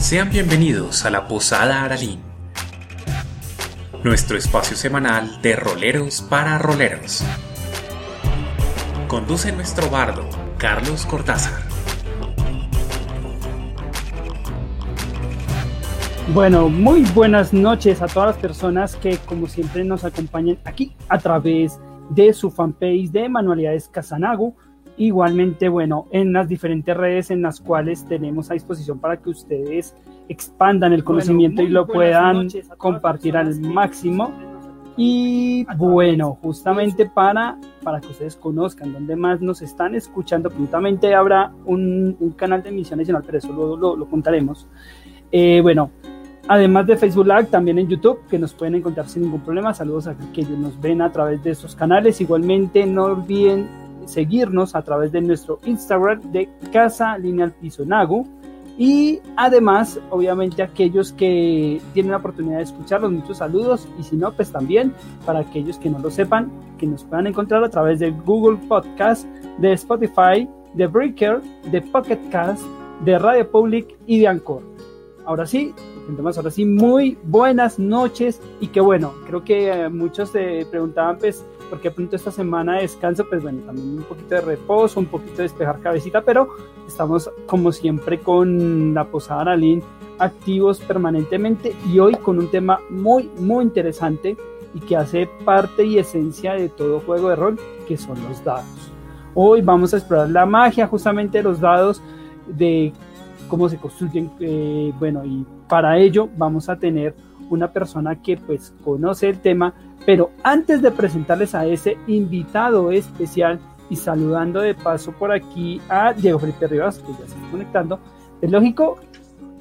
Sean bienvenidos a la Posada Aralín, nuestro espacio semanal de roleros para roleros. Conduce nuestro bardo, Carlos Cortázar. Bueno, muy buenas noches a todas las personas que como siempre nos acompañan aquí a través de su fanpage de Manualidades Casanago. Igualmente, bueno, en las diferentes redes en las cuales tenemos a disposición para que ustedes expandan el conocimiento y lo puedan compartir al máximo. Y bueno, justamente para, para que ustedes conozcan dónde más nos están escuchando, prontamente habrá un, un canal de emisión adicional, pero eso lo, lo, lo contaremos. Eh, bueno, Además de Facebook Live, también en YouTube, que nos pueden encontrar sin ningún problema. Saludos a aquellos que nos ven a través de estos canales. Igualmente, no olviden seguirnos a través de nuestro Instagram de Casa Lineal Pisonago. Y además, obviamente, aquellos que tienen la oportunidad de escucharlos, muchos saludos. Y si no, pues también para aquellos que no lo sepan, que nos puedan encontrar a través de Google Podcast, de Spotify, de Breaker, de Pocket Cast, de Radio Public y de Anchor. Ahora sí, más. Ahora sí, muy buenas noches. Y que bueno, creo que eh, muchos se preguntaban pues por qué pronto esta semana de descanso, pues bueno, también un poquito de reposo, un poquito de despejar cabecita, pero estamos como siempre con la Posada Aralín activos permanentemente y hoy con un tema muy, muy interesante y que hace parte y esencia de todo juego de rol, que son los dados. Hoy vamos a explorar la magia justamente de los dados, de cómo se construyen, eh, bueno, y para ello vamos a tener una persona que pues conoce el tema, pero antes de presentarles a ese invitado especial y saludando de paso por aquí a Diego Felipe Rivas, que ya se está conectando, es lógico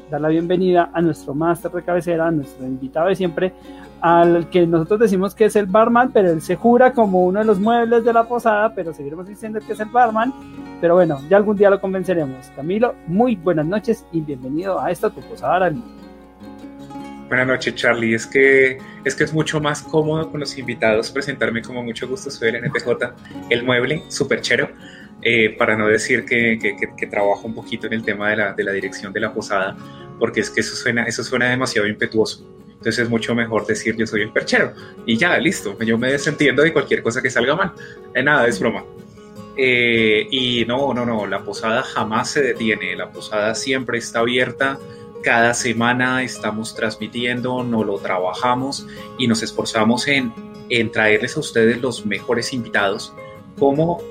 dar la bienvenida a nuestro máster de cabecera, a nuestro invitado de siempre, al que nosotros decimos que es el barman, pero él se jura como uno de los muebles de la posada, pero seguiremos diciendo que es el barman. Pero bueno, ya algún día lo convenceremos. Camilo, muy buenas noches y bienvenido a esta tu posada. Buenas noches, Charlie. Es que, es que es mucho más cómodo con los invitados presentarme como mucho gusto. Soy el NPJ, el mueble, súper chero. Eh, para no decir que, que, que, trabajo un poquito en el tema de la, de la, dirección de la posada, porque es que eso suena, eso suena demasiado impetuoso. Entonces es mucho mejor decir yo soy un perchero y ya, listo, yo me desentiendo de cualquier cosa que salga mal. Eh, nada, es broma. Eh, y no, no, no, la posada jamás se detiene, la posada siempre está abierta cada semana estamos transmitiendo, no lo trabajamos y nos esforzamos en, en traerles a ustedes los mejores invitados como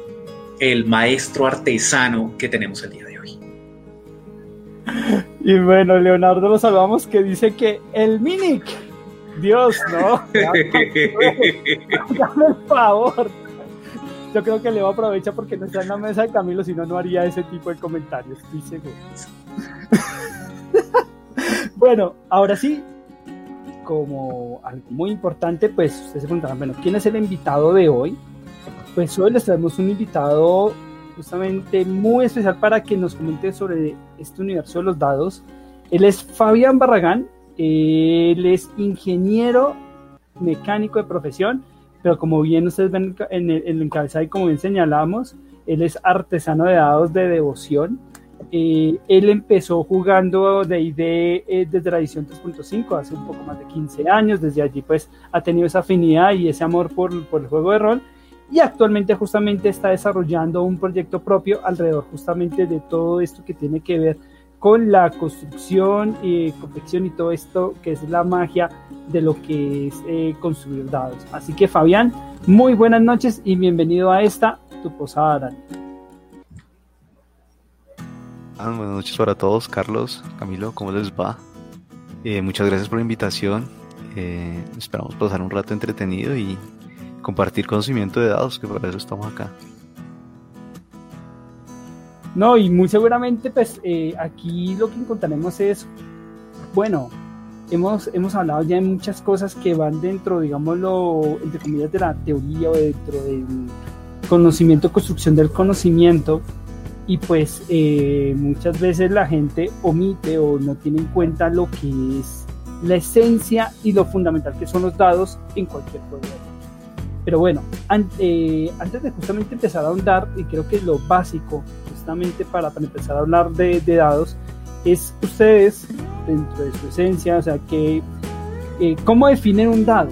el maestro artesano que tenemos el día de hoy. Y bueno, Leonardo lo salvamos que dice que el Minic, Dios, no, dame el favor. Yo creo que Leo aprovecha porque no está en la mesa de Camilo, si no, no haría ese tipo de comentarios, estoy seguro. bueno, ahora sí, como algo muy importante, pues ustedes se preguntarán, bueno, ¿quién es el invitado de hoy? Pues hoy les traemos un invitado justamente muy especial para que nos comente sobre este universo de los dados. Él es Fabián Barragán, él es ingeniero mecánico de profesión, pero como bien ustedes ven en el, en el encabezado y como bien señalamos, él es artesano de dados de devoción. Eh, él empezó jugando de ID eh, desde la edición 3.5 hace un poco más de 15 años, desde allí pues ha tenido esa afinidad y ese amor por, por, el juego de rol. Y actualmente justamente está desarrollando un proyecto propio alrededor justamente de todo esto que tiene que ver con la construcción y confección y todo esto que es la magia de lo que es eh, construir dados. Así que Fabián, muy buenas noches y bienvenido a esta tu posada. Daniel. Ah, buenas noches para todos, Carlos, Camilo, ¿cómo les va? Eh, muchas gracias por la invitación. Eh, esperamos pasar un rato entretenido y compartir conocimiento de dados, que para eso estamos acá. No, y muy seguramente, pues eh, aquí lo que encontraremos es, bueno, hemos, hemos hablado ya de muchas cosas que van dentro, digámoslo, entre comillas, de la teoría o dentro del conocimiento, construcción del conocimiento y pues eh, muchas veces la gente omite o no tiene en cuenta lo que es la esencia y lo fundamental que son los dados en cualquier juego. Pero bueno, eh, antes de justamente empezar a ahondar, y creo que lo básico justamente para, para empezar a hablar de, de, dados, es ustedes dentro de su esencia, o sea, que, eh, ¿cómo definen un dado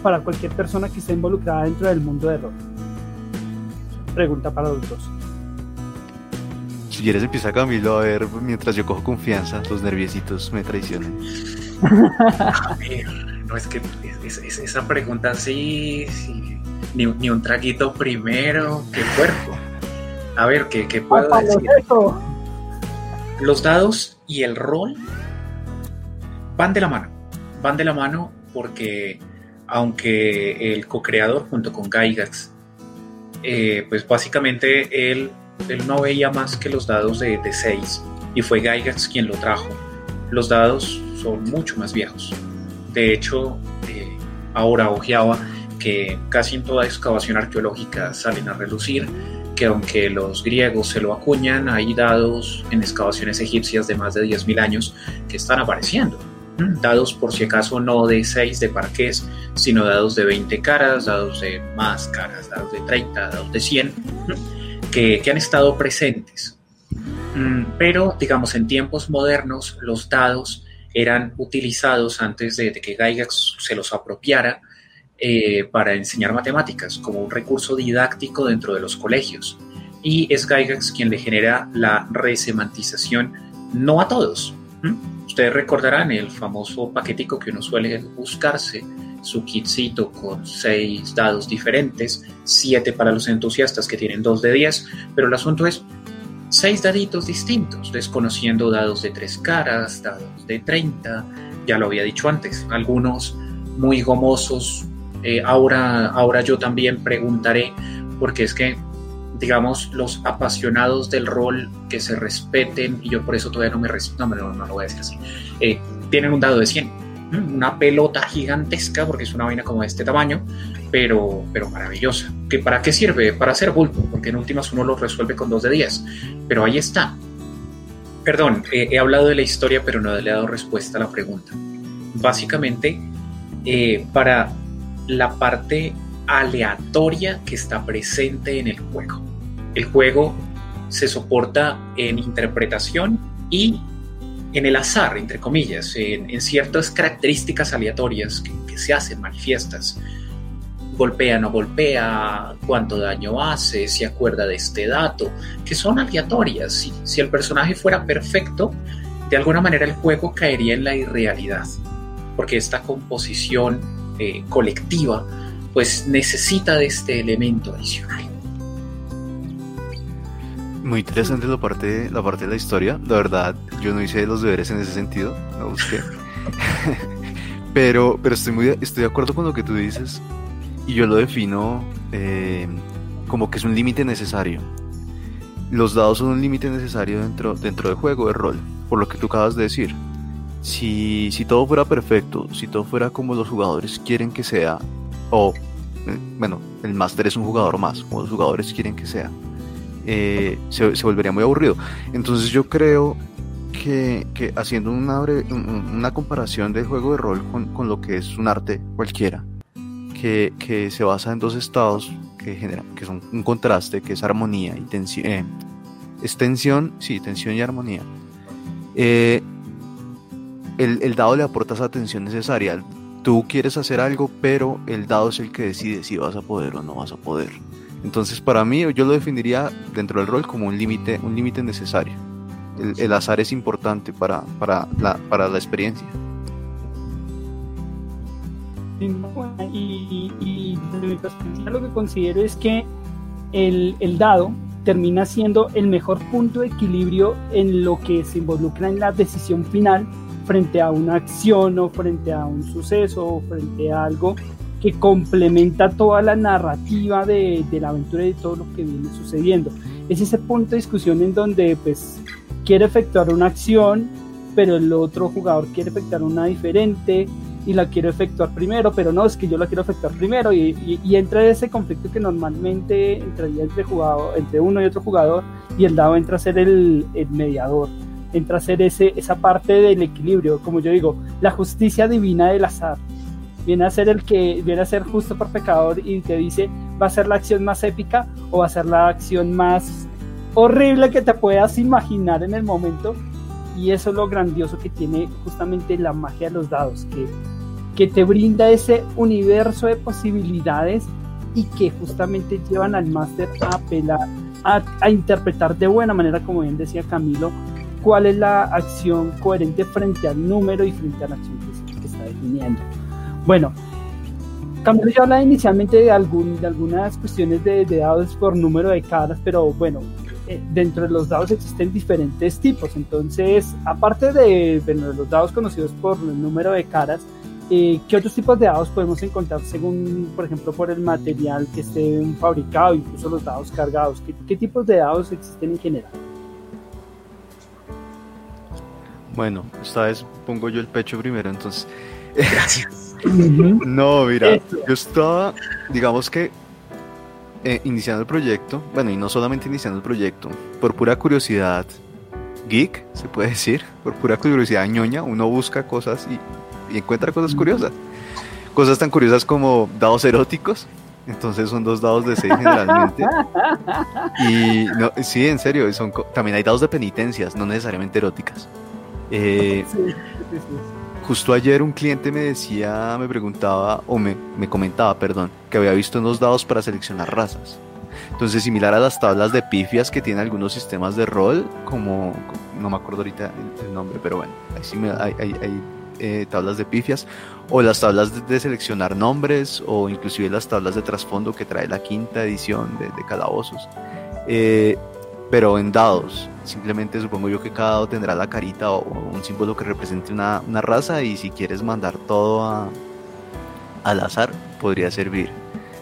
para cualquier persona que esté involucrada dentro del mundo de rol? Pregunta para los dos. Si quieres empieza Camilo a ver mientras yo cojo confianza, los nerviositos me traicionan. A ver, no es que es- es- esa pregunta sí, sí, ni, ni un traguito primero, qué cuerpo. A ver, ¿qué, qué puedo ¡Papá, decir? Los dados y el rol van de la mano. Van de la mano porque aunque el co-creador junto con Gygax, eh, pues básicamente él, él no veía más que los dados de 6 y fue Gygax quien lo trajo. Los dados son mucho más viejos. De hecho, eh, ahora ojeaba que casi en toda excavación arqueológica salen a relucir que aunque los griegos se lo acuñan, hay dados en excavaciones egipcias de más de 10.000 años que están apareciendo. ¿m? Dados por si acaso no de 6 de parqués, sino dados de 20 caras, dados de más caras, dados de 30, dados de 100, ¿m? que, han estado presentes. Mm, Pero, digamos, en tiempos modernos, los dados eran utilizados antes de, de que Gygax se los apropiara eh, para enseñar matemáticas como un recurso didáctico dentro de los colegios. Y es Gygax quien le genera la resemantización, no a todos. ¿m? Ustedes recordarán el famoso paquetico que uno suele buscarse, su kitcito con seis dados diferentes, siete para los entusiastas que tienen dos de 10, pero el asunto es seis daditos distintos, desconociendo dados de tres caras, dados de 30, ya lo había dicho antes, algunos muy gomosos. Eh, ahora, ahora yo también preguntaré, porque es que, digamos, los apasionados del rol que se respeten, y yo por eso todavía no me respeto, no, no, no lo voy a decir así, eh, tienen un dado de 100, ¿m? una pelota gigantesca, porque es una vaina como de este tamaño, pero, pero maravillosa. ¿Que ¿Para qué sirve? Para hacer bulto, porque en últimas uno lo resuelve con dos de 10, pero ahí está. Perdón, eh, he hablado de la historia, pero no le he dado respuesta a la pregunta. Básicamente, eh, para la parte aleatoria que está presente en el juego. El juego se soporta en interpretación y en el azar, entre comillas, en, ciertas características aleatorias que, se hacen manifiestas. Golpea, no golpea, cuánto daño hace, si acuerda de este dato, que son aleatorias. Si el personaje fuera perfecto, de alguna manera el juego caería en la irrealidad, porque esta composición eh, colectiva pues necesita de este elemento adicional. Muy interesante la parte, la parte de la historia. La verdad, yo no hice los deberes en ese sentido, no busqué. pero pero estoy, muy, estoy de acuerdo con lo que tú dices y yo lo defino eh, como que es un límite necesario. Los dados son un límite necesario dentro, dentro del juego de rol, por lo que tú acabas de decir. Si, si todo fuera perfecto, si todo fuera como los jugadores quieren que sea, o eh, bueno, el máster es un jugador más, como los jugadores quieren que sea, eh, se, se, volvería muy aburrido. Entonces yo creo que, que haciendo una, una, comparación del juego de rol con, con, lo que es un arte cualquiera, que, que, se basa en dos estados que generan, que son un contraste, que es armonía y tensión, eh, es tensión, sí, tensión y armonía. Eh, el, el dado le aporta esa tensión necesaria. Tú quieres hacer algo, pero el dado es el que decide si vas a poder o no vas a poder. Entonces, para mí, yo lo definiría dentro del rol como un límite, un límite necesario. El, el, azar es importante para, para, la, para la experiencia. Y, y, perspectiva, lo que considero es que el, el dado termina siendo el mejor punto de equilibrio en lo que se involucra en la decisión final frente a una acción o frente a un suceso o frente a algo que complementa toda la narrativa de, la aventura y de todo lo que viene sucediendo. Es ese punto de discusión en donde pues quiere efectuar una acción, pero el otro jugador quiere efectuar una diferente y la quiero efectuar primero, pero no, es que yo la quiero efectuar primero y, y, entra ese conflicto que normalmente entraría entre, jugador, entre uno y otro jugador y el dado entra a ser el mediador, entra a ser ese, esa parte del equilibrio, como yo digo, la justicia divina del azar. Viene a ser el que viene a ser justo por pecador y te dice va a ser la acción más épica o va a ser la acción más horrible que te puedas imaginar en el momento y eso es lo grandioso que tiene justamente la magia de los dados, que, que te brinda ese universo de posibilidades y que justamente llevan al máster a apelar, a, a, interpretar de buena manera, como bien decía Camilo, cuál es la acción coherente frente al número y frente a la acción que, que está definiendo. Bueno, Camilo ya habla inicialmente de, algún, de algunas cuestiones de, de dados por número de caras, pero bueno, eh, dentro de los dados existen diferentes tipos. Entonces, aparte de, de, los dados conocidos por el número de caras, eh, ¿qué otros tipos de dados podemos encontrar según, por ejemplo, por el material que esté fabricado, incluso los dados cargados? ¿Qué, qué tipos de dados existen en general? Bueno, esta vez pongo yo el pecho primero, entonces. Gracias. no, mira, yo estaba, digamos que eh, iniciando el proyecto, bueno, y no solamente iniciando el proyecto, por pura curiosidad geek, se puede decir, por pura curiosidad ñoña, uno busca cosas y, y encuentra cosas curiosas. Cosas tan curiosas como dados eróticos, entonces son dos dados de 6 generalmente. Y no, sí, en serio, son, también hay dados de penitencias, no necesariamente eróticas. Eh, sí, sí, sí. Justo ayer un cliente me decía, me preguntaba, o me, me, comentaba, perdón, que había visto unos dados para seleccionar razas. Entonces, similar a las tablas de pifias que tienen algunos sistemas de rol, como, no me acuerdo ahorita el, el nombre, pero bueno, ahí sí me, hay, hay, hay eh, tablas de pifias, o las tablas de, de, seleccionar nombres, o inclusive las tablas de trasfondo que trae la quinta edición de, de Calabozos. Eh, pero en dados. Simplemente supongo yo que cada dado tendrá la carita o un símbolo que represente una, una raza y si quieres mandar todo a, al azar podría servir.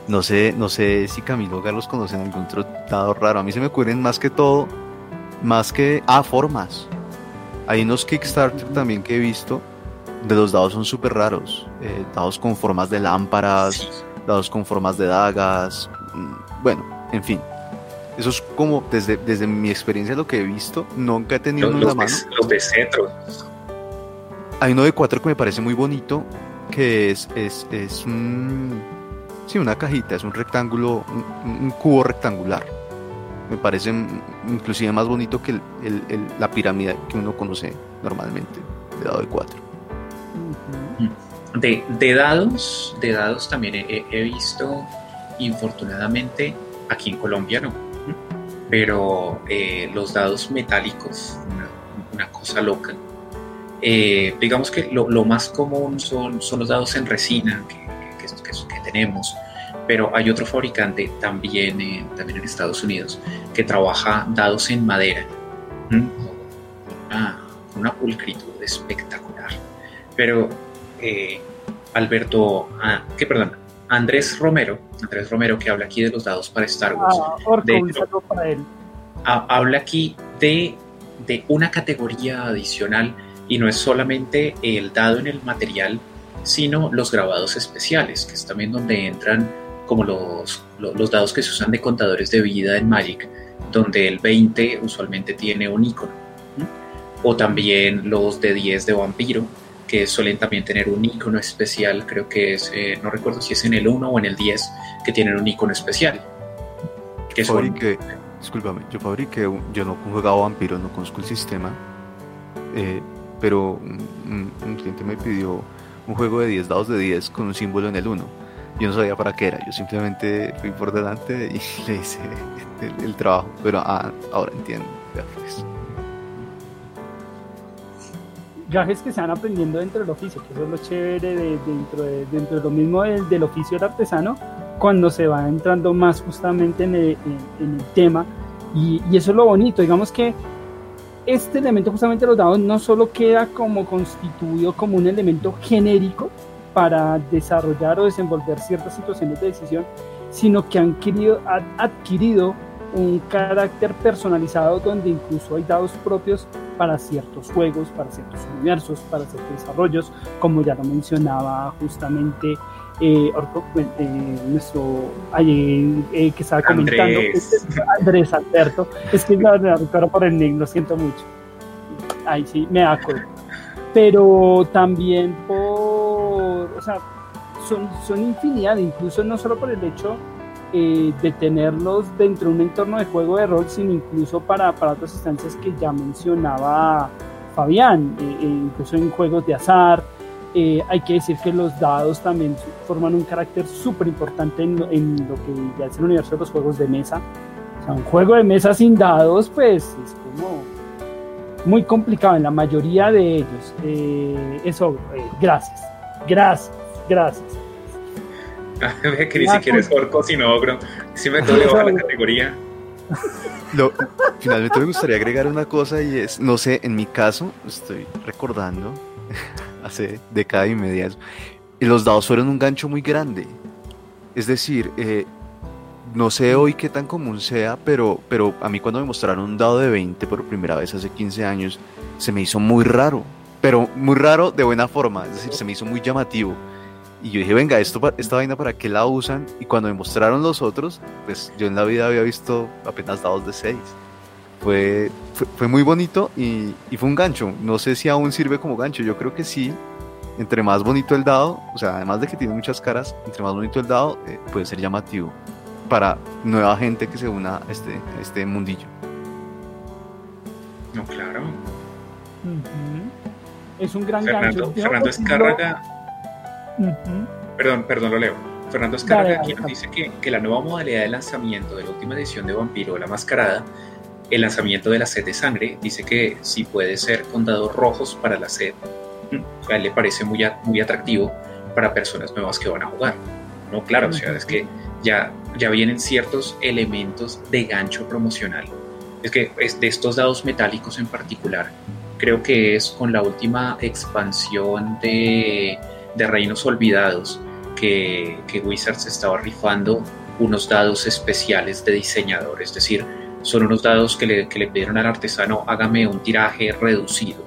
No sé, no sé si Camilo Carlos conocen algún otro dado raro. A mí se me ocurren más que todo, más que a ah, formas. Hay unos Kickstarter también que he visto de los dados son súper raros. Eh, dados con formas de lámparas, dados con formas de dagas. Bueno, en fin, eso es como, desde, desde mi experiencia, lo que he visto, nunca he tenido los, uno en la mano. De, los de centro. Hay uno de cuatro que me parece muy bonito, que es, es, es un, sí, una cajita, es un rectángulo, un, un cubo rectangular. Me parece inclusive más bonito que el, el, el, la pirámide que uno conoce normalmente, de dado de cuatro. De, de dados, de dados también he, he visto, infortunadamente, aquí en Colombia no, pero eh, los dados metálicos, una, una cosa loca. Eh, digamos que lo, lo, más común son, son los dados en resina que, que, que, que tenemos, pero hay otro fabricante también, en, también en Estados Unidos que trabaja dados en madera, ¿Mm? una, una pulcritud espectacular. Pero eh, Alberto, ah, que perdón, Andrés Romero, Andrés Romero que habla aquí de los dados para Star Wars. Ah, Orco, de, un para él. A, habla aquí de, de, una categoría adicional y no es solamente el dado en el material, sino los grabados especiales, que es también donde entran como los, los, los dados que se usan de contadores de vida en Magic, donde el 20 usualmente tiene un icono. O también los de 10 de vampiro, que suelen también tener un icono especial, creo que es, eh, no recuerdo si es en el 1 o en el 10, que tienen un icono especial. Que yo fabriqué, son... discúlpame, yo fabriqué, yo no he jugado Vampiro, no conozco el sistema, eh, pero un, un, cliente me pidió un juego de 10 dados de 10 con un símbolo en el 1. Yo no sabía para qué era, yo simplemente fui por delante y le hice el, el trabajo, pero ah, ahora entiendo. Ya, pues. Gajes que se van aprendiendo dentro del oficio, que eso es lo chévere de, dentro, de, dentro de lo mismo del, del, oficio del artesano, cuando se va entrando más justamente en el, en, en el tema. Y, y, eso es lo bonito, digamos que este elemento justamente de los dados no solo queda como constituido como un elemento genérico para desarrollar o desenvolver ciertas situaciones de decisión, sino que han adquirido, adquirido un carácter personalizado donde incluso hay dados propios para ciertos juegos, para ciertos universos, para ciertos desarrollos, como ya lo mencionaba justamente eh, Orco, eh, nuestro eh, que estaba comentando, Andrés, Andrés Alberto, es que no me recuerdo por el nick, lo siento mucho. Ahí sí, me acuerdo. Pero también por, o sea, son, son infinidad, incluso no solo por el hecho eh, de tenerlos dentro de un entorno de juego de rol, sino incluso para, para otras instancias que ya mencionaba Fabián, eh, eh, incluso en juegos de azar. Eh, hay que decir que los dados también forman un carácter súper importante en, en, lo que ya es el universo de los juegos de mesa. O sea, un juego de mesa sin dados, pues es como muy complicado en la mayoría de ellos. Eh, eso, eh, gracias, gracias, gracias. que ni siquiera es orco, sino ogro. Si me toleo a la categoría. Lo, finalmente me gustaría agregar una cosa y es, no sé, en mi caso, estoy recordando, hace década y media, los dados fueron un gancho muy grande. Es decir, eh, no sé hoy qué tan común sea, pero, pero a mí cuando me mostraron un dado de 20 por primera vez hace 15 años, se me hizo muy raro, pero muy raro de buena forma, es decir, se me hizo muy llamativo. Y yo dije, venga, esto, esta vaina para qué la usan. Y cuando me mostraron los otros, pues yo en la vida había visto apenas dados de 6. Fue, fue, fue, muy bonito y, y, fue un gancho. No sé si aún sirve como gancho, yo creo que sí. Entre más bonito el dado, o sea, además de que tiene muchas caras, entre más bonito el dado, eh, puede ser llamativo para nueva gente que se una a este, a este mundillo. No, claro. Uh -huh. Es un gran Fernando, gancho. Fernando Escárraga. Uh -huh. Perdón, perdón, lo leo. Fernando Escárraga aquí nos dice que, que, la nueva modalidad de lanzamiento de la última edición de Vampiro la Mascarada, el lanzamiento de la sed de sangre, dice que sí puede ser con dados rojos para la sed. A él le parece muy, muy atractivo para personas nuevas que van a jugar. No, claro, o sea, es que ya, ya vienen ciertos elementos de gancho promocional. Es que es de estos dados metálicos en particular, creo que es con la última expansión de, de Reinos Olvidados que, que Wizards estaba rifando unos dados especiales de diseñador, es decir, son unos dados que le, que le pidieron al artesano hágame un tiraje reducido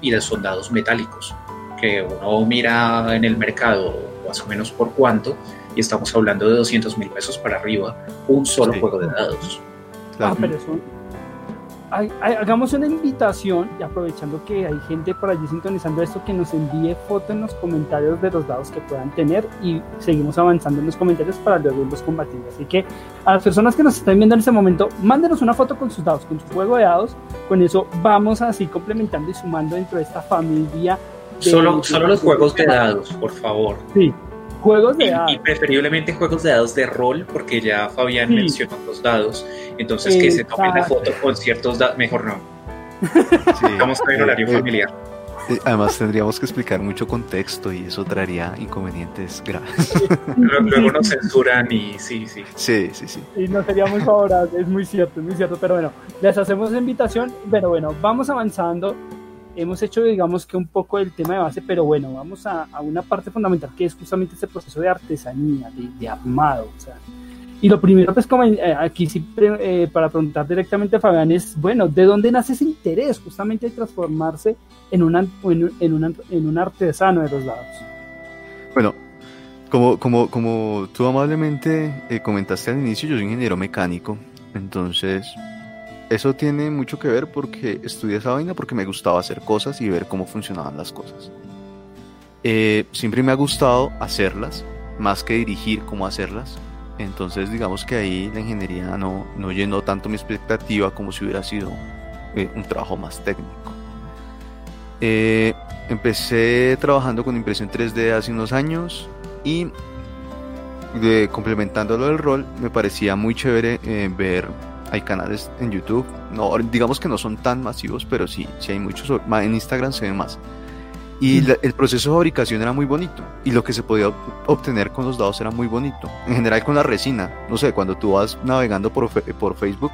y de son dados metálicos que uno mira en el mercado más o menos por cuánto y estamos hablando de 200 mil pesos para arriba, un solo sí. juego de dados. Claro. Ah, pero hagamos una invitación y aprovechando que hay gente por allí sintonizando esto, que nos envíe foto en los comentarios de los dados que puedan tener y seguimos avanzando en los comentarios para luego irlos combatiendo. Así que a las personas que nos están viendo en este momento, mándenos una foto con sus dados, con su juego de dados. Con eso vamos así complementando y sumando dentro de esta familia. De, solo, de solo los juegos de dados, por favor. Sí, Juegos de y, dados. Y preferiblemente juegos de dados de rol, porque ya Fabián sí. mencionó los dados. Entonces, que se tomen la foto con ciertos dados. Mejor no. Sí. Vamos a ver horario familiar. Además, tendríamos que explicar mucho contexto y eso traería inconvenientes graves. Luego nos censuran y sí, sí. Sí, sí, sí. Y no sería muy favorable, es muy cierto, es muy cierto. Pero bueno, les hacemos la invitación. Pero bueno, vamos avanzando hemos hecho, digamos que un poco el tema de base, pero bueno, vamos a, a una parte fundamental que es justamente ese proceso de artesanía, de, de armado. O sea, y lo primero, pues, como eh, aquí sí, eh, para preguntar directamente a Fabián, es, bueno, ¿de dónde nace ese interés justamente de transformarse en, una, en, en, una, en un artesano de los dados? Bueno, como, como, como tú amablemente eh, comentaste al inicio, yo soy ingeniero mecánico, entonces eso tiene mucho que ver porque estudié esa vaina porque me gustaba hacer cosas y ver cómo funcionaban las cosas. Eh, siempre me ha gustado hacerlas, más que dirigir cómo hacerlas. Entonces digamos que ahí la ingeniería no, no llenó tanto mi expectativa como si hubiera sido eh, un trabajo más técnico. Eh, empecé trabajando con impresión 3D hace unos años y de, complementándolo del rol me parecía muy chévere ver hay canales en YouTube, no, digamos que no son tan masivos, pero sí, sí hay muchos, en Instagram se ven más. Y la, el proceso de fabricación era muy bonito. Y lo que se podía obtener con los dados era muy bonito. En general con la resina, no sé, cuando tú vas navegando por, por Facebook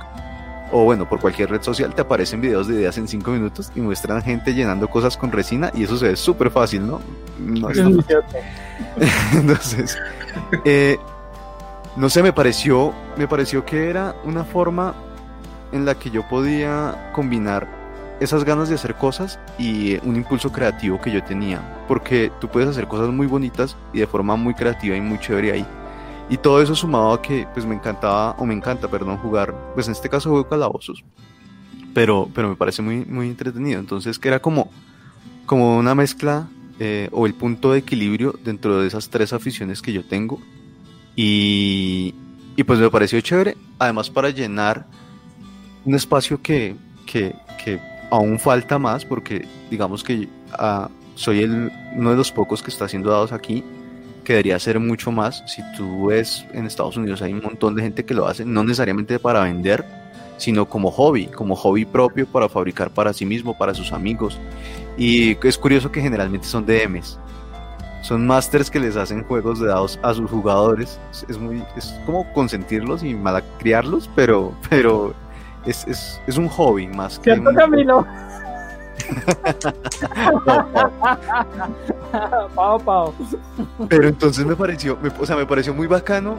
o bueno, por cualquier red social te aparecen videos de ideas en 5 minutos y muestran gente llenando cosas con resina y eso se ve súper fácil, ¿no? no es Entonces, eh, no sé, me pareció, me pareció que era una forma en la que yo podía combinar esas ganas de hacer cosas y un impulso creativo que yo tenía, porque tú puedes hacer cosas muy bonitas y de forma muy creativa y muy chévere ahí. Y todo eso sumado a que pues me encantaba, o me encanta, perdón, jugar, pues en este caso juego calabozos, pero, pero me parece muy, muy entretenido. Entonces que era como, como una mezcla eh, o el punto de equilibrio dentro de esas tres aficiones que yo tengo y, y, pues me pareció chévere, además para llenar un espacio que, que, que, aún falta más porque digamos que ah, soy el, uno de los pocos que está haciendo dados aquí, que debería ser mucho más. Si tú ves en Estados Unidos hay un montón de gente que lo hace, no necesariamente para vender, sino como hobby, como hobby propio para fabricar para sí mismo, para sus amigos. Y es curioso que generalmente son DMs. Son masters que les hacen juegos de dados a sus jugadores. Es, muy, es como consentirlos y malacriarlos, pero, pero es, es, es un hobby más que. ¿Cierto, Camilo? pao, pao. Pero entonces me pareció, o sea, me pareció muy bacano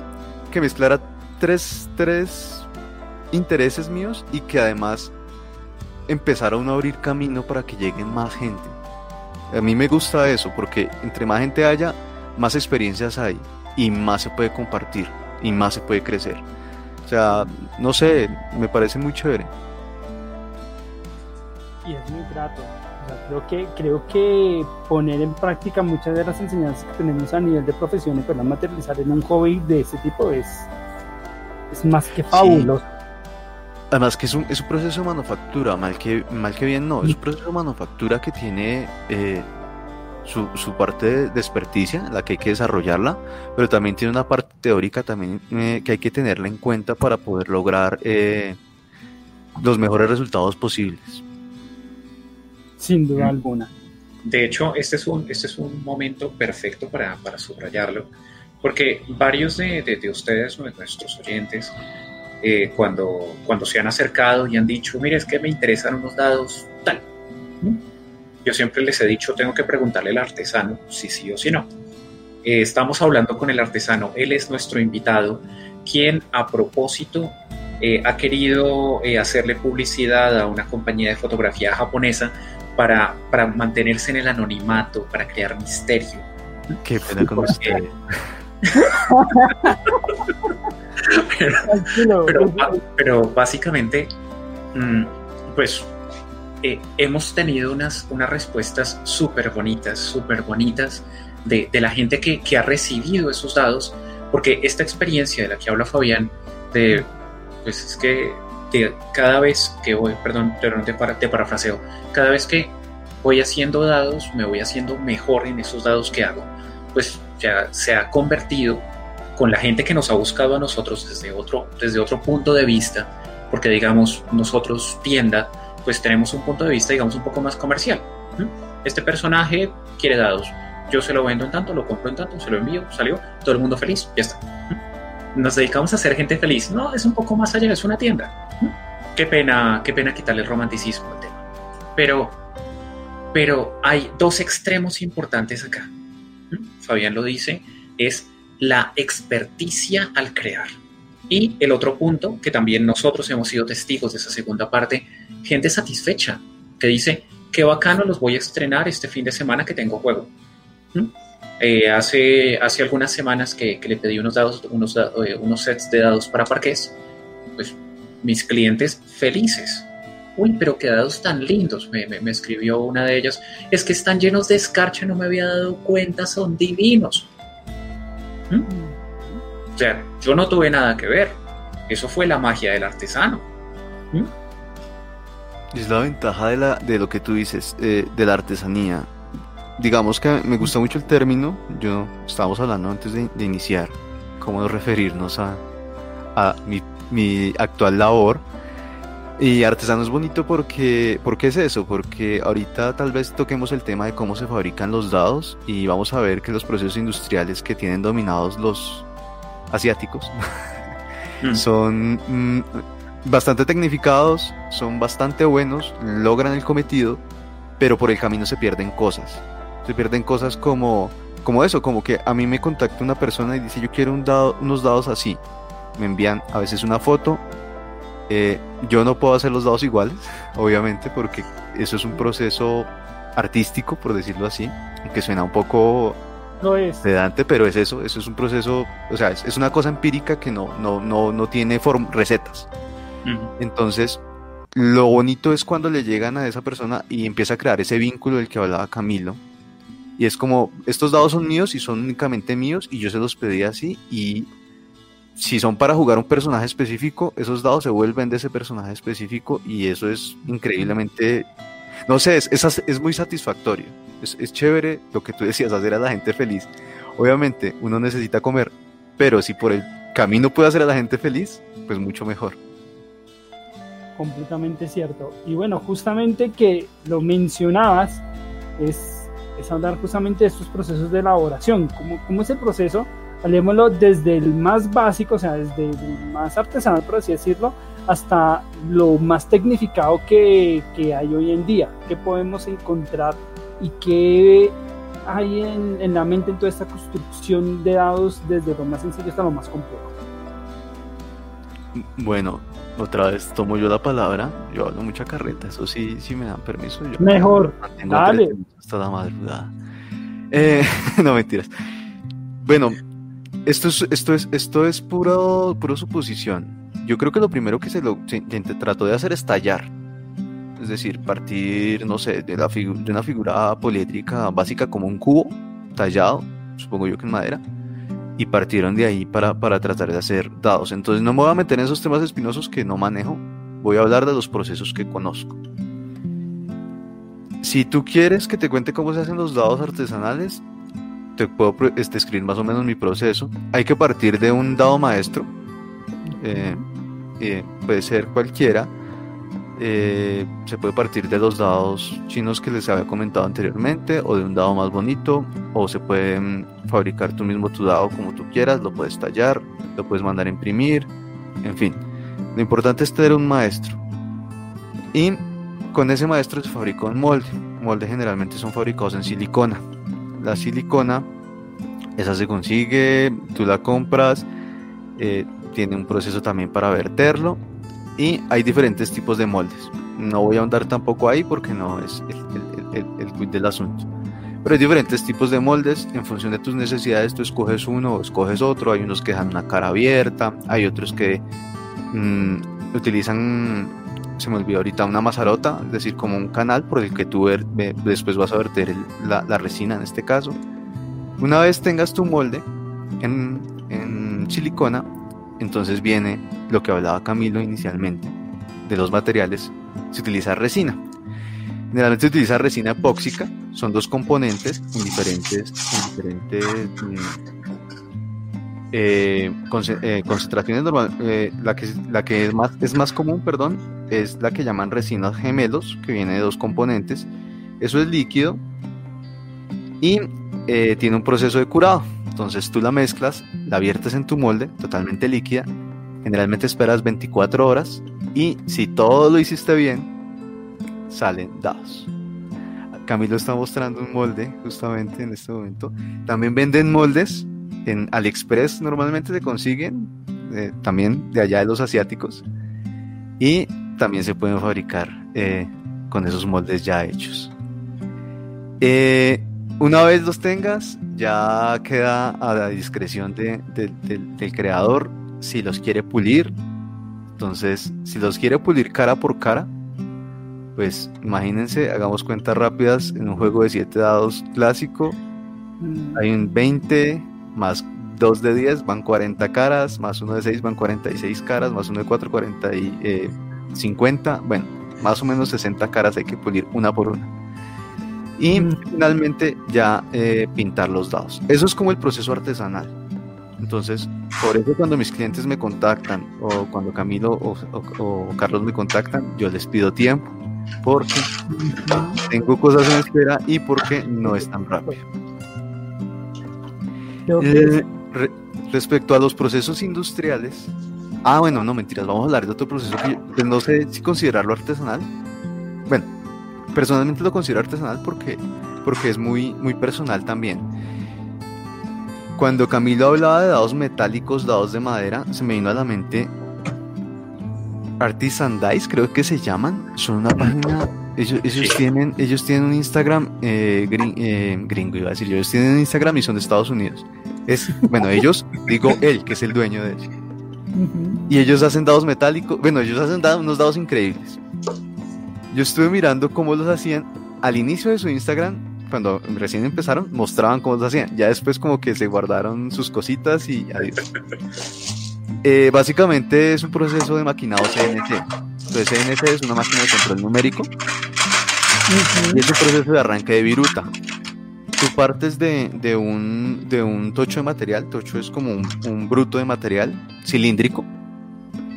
que mezclara tres, tres intereses míos y que además empezara a abrir camino para que lleguen más gente. A mí me gusta eso porque entre más gente haya, más experiencias hay y más se puede compartir y más se puede crecer. O sea, no sé, me parece muy chévere y es muy grato. creo, que, creo que poner en práctica muchas de las enseñanzas que tenemos a nivel de profesión y poderlas materializar en un hobby de ese tipo es, es más que fabuloso. Además que es un, es un proceso de manufactura, mal que, mal que bien no, es un proceso de manufactura que tiene eh, su, su, parte de, experticia, la que hay que desarrollarla, pero también tiene una parte teórica también eh, que hay que tenerla en cuenta para poder lograr eh, los mejores resultados posibles sin duda alguna. De hecho, este es un, este es un momento perfecto para, para subrayarlo, porque varios de, de, ustedes, nuestros oyentes, eh, cuando, cuando se han acercado y han dicho, mire, es que me interesan unos dados tal. Yo siempre les he dicho, tengo que preguntarle al artesano si sí o si no. Eh, estamos hablando con el artesano, él es nuestro invitado, quien a propósito eh, ha querido hacerle publicidad a una compañía de fotografía japonesa para, para mantenerse en el anonimato, para crear misterio. Qué pena con usted. pero, pero, básicamente, mm, pues eh, hemos tenido unas, unas respuestas súper bonitas, súper bonitas de, de, la gente que, que, ha recibido esos dados, porque esta experiencia de la que habla Fabián, de, pues es que cada vez que voy, perdón, te, para, te parafraseo, cada vez que voy haciendo dados, me voy haciendo mejor en esos dados que hago, pues ya se ha convertido con la gente que nos ha buscado a nosotros desde otro, desde otro punto de vista, porque digamos, nosotros tienda, pues tenemos un punto de vista, digamos, un poco más comercial. Este personaje quiere dados, yo se lo vendo en tanto, lo compro en tanto, se lo envío, salió, todo el mundo feliz, ya está. Nos dedicamos a ser gente feliz. No, es un poco más allá, es una tienda. Qué pena, qué pena quitarle el romanticismo al tema. Pero, pero hay dos extremos importantes acá. Fabián lo dice, es la experticia al crear. Y el otro punto, que también nosotros hemos sido testigos de esa segunda parte, gente satisfecha, que dice, qué bacano los voy a estrenar este fin de semana que tengo juego. Eh, hace, hace algunas semanas que, le pedí unos, dados, unos, eh, unos sets de dados para parques, pues mis clientes felices. Uy, pero qué dados tan lindos, me, me, escribió una de ellas. Es que están llenos de escarcha, no me había dado cuenta, son divinos. ¿Mm? O sea, yo no tuve nada que ver. Eso fue la magia del artesano. ¿Mm? Es la ventaja de, la, de lo que tú dices, eh, de la artesanía digamos que me gusta mucho el término, yo estábamos hablando antes de, iniciar, cómo referirnos a, a mi, mi, actual labor. Y artesano es bonito porque, porque es eso, porque ahorita tal vez toquemos el tema de cómo se fabrican los dados y vamos a ver que los procesos industriales que tienen dominados los asiáticos mm. son mm, bastante tecnificados, son bastante buenos, logran el cometido, pero por el camino se pierden cosas se pierden cosas como, como eso, como que a mí me contacta una persona y dice yo quiero un dado, unos dados así. Me envían a veces una foto. Eh, yo no puedo hacer los dados iguales, obviamente, porque eso es un proceso artístico, por decirlo así, que suena un poco no es. pero es eso, eso es un proceso, o sea, es, una cosa empírica que no, no, no, no tiene recetas. Entonces, lo bonito es cuando le llegan a esa persona y empieza a crear ese vínculo del que hablaba Camilo, y es como, estos dados son míos y son únicamente míos y yo se los pedí así y si son para jugar un personaje específico, esos dados se vuelven de ese personaje específico y eso es increíblemente, no sé, es, es, muy satisfactorio. Es, es, chévere lo que tú decías, hacer a la gente feliz. Obviamente uno necesita comer, pero si por el camino puede hacer a la gente feliz, pues mucho mejor. Completamente cierto. Y bueno, justamente que lo mencionabas, es, es hablar justamente de estos procesos de elaboración. ¿Cómo, cómo es el proceso? Hablemoslo desde el más básico, o sea, desde el más artesanal, por así decirlo, hasta lo más tecnificado que, que hay hoy en día. ¿Qué podemos encontrar y qué hay en, en, la mente en toda esta construcción de dados desde lo más sencillo hasta lo más complejo? Bueno, otra vez tomo yo la palabra. Yo hablo mucha carreta, eso sí, sí me dan permiso. Yo Mejor, dale. Hasta la madrugada. Eh, no mentiras. Bueno, esto es, esto es, esto es puro, puro suposición. Yo creo que lo primero que se lo se, trató de hacer es tallar. Es decir, partir, no sé, de, la de una figura poliédrica básica como un cubo tallado, supongo yo que en madera, y partieron de ahí para, para tratar de hacer dados. Entonces no me voy a meter en esos temas espinosos que no manejo, voy a hablar de los procesos que conozco. Si tú quieres que te cuente cómo se hacen los dados artesanales, te puedo este, escribir más o menos mi proceso. Hay que partir de un dado maestro, eh, eh, puede ser cualquiera. Eh, se puede partir de los dados chinos que les había comentado anteriormente o de un dado más bonito o se puede mm, fabricar tú mismo tu dado como tú quieras, lo puedes tallar, lo puedes mandar a imprimir, en fin. Lo importante es tener un maestro. Y con ese maestro se fabrica un molde. Moldes generalmente son fabricados en silicona la silicona, esa se consigue, tú la compras, eh, tiene un proceso también para verterlo y hay diferentes tipos de moldes. No voy a ahondar tampoco ahí porque no es el, el, del asunto. Pero hay diferentes tipos de moldes, en función de tus necesidades tú escoges uno o escoges otro, hay unos que dejan una cara abierta, hay otros que mm, utilizan se me olvidó ahorita, una mazarota, es decir, como un canal por el que tú después vas a verter la, resina en este caso. Una vez tengas tu molde en, en silicona, entonces viene lo que hablaba Camilo inicialmente, de los materiales, se utiliza resina. Generalmente se utiliza resina epóxica, son dos componentes en diferentes, diferentes mm, eh, eh, concentraciones normal, eh, la que, la que es, más, es más común, perdón, es la que llaman resinas gemelos, que viene de dos componentes. Eso es líquido y tiene un proceso de curado. Entonces tú la mezclas, la viertes en tu molde, totalmente líquida. Generalmente esperas 24 horas y si todo lo hiciste bien, salen dados. Camilo está mostrando un molde justamente en este momento. También venden moldes en AliExpress normalmente se consiguen, eh, también de allá de los asiáticos, y también se pueden fabricar eh, con esos moldes ya hechos. Eh, una vez los tengas, ya queda a la discreción de, del creador si los quiere pulir. Entonces, si los quiere pulir cara por cara, pues imagínense, hagamos cuentas rápidas en un juego de 7 dados clásico. Mm. Hay un 20, más 2 de 10 van 40 caras, más 1 de 6 van 46 caras, más 1 de 4 40 y 50, eh, bueno, más o menos 60 caras hay que pulir una por una. Y mm. finalmente ya eh, pintar los dados. Eso es como el proceso artesanal. Entonces, por eso cuando mis clientes me contactan o cuando Camilo o, o Carlos me contactan, yo les pido tiempo porque tengo cosas en espera y porque no es tan rápido. Eh, respecto a los procesos industriales, ah, bueno, no mentiras, vamos a hablar de otro proceso que pues, no sé si considerarlo artesanal. Bueno, personalmente lo considero artesanal porque, porque es muy, muy personal también. Cuando Camilo hablaba de dados metálicos, dados de madera, se me vino a la mente Artisan Dice, creo que se llaman. Son una página ellos, tienen, ellos tienen un Instagram eh, eh, gringo, iba a decir. Ellos tienen un Instagram y son de Estados Unidos. Es, bueno, ellos, digo él, que es el dueño de ellos. Y ellos hacen dados metálicos. Bueno, ellos hacen dados, unos dados increíbles. Yo estuve mirando cómo los hacían al inicio de su Instagram. Cuando recién empezaron, mostraban cómo los hacían. Ya después, como que se guardaron sus cositas y adiós. Eh, básicamente es un proceso de maquinado CNC. Entonces CNC es una máquina de control numérico y es un proceso de arranque de viruta. Tú partes de, de, un, de un tocho de material, tocho es como un, un bruto de material cilíndrico,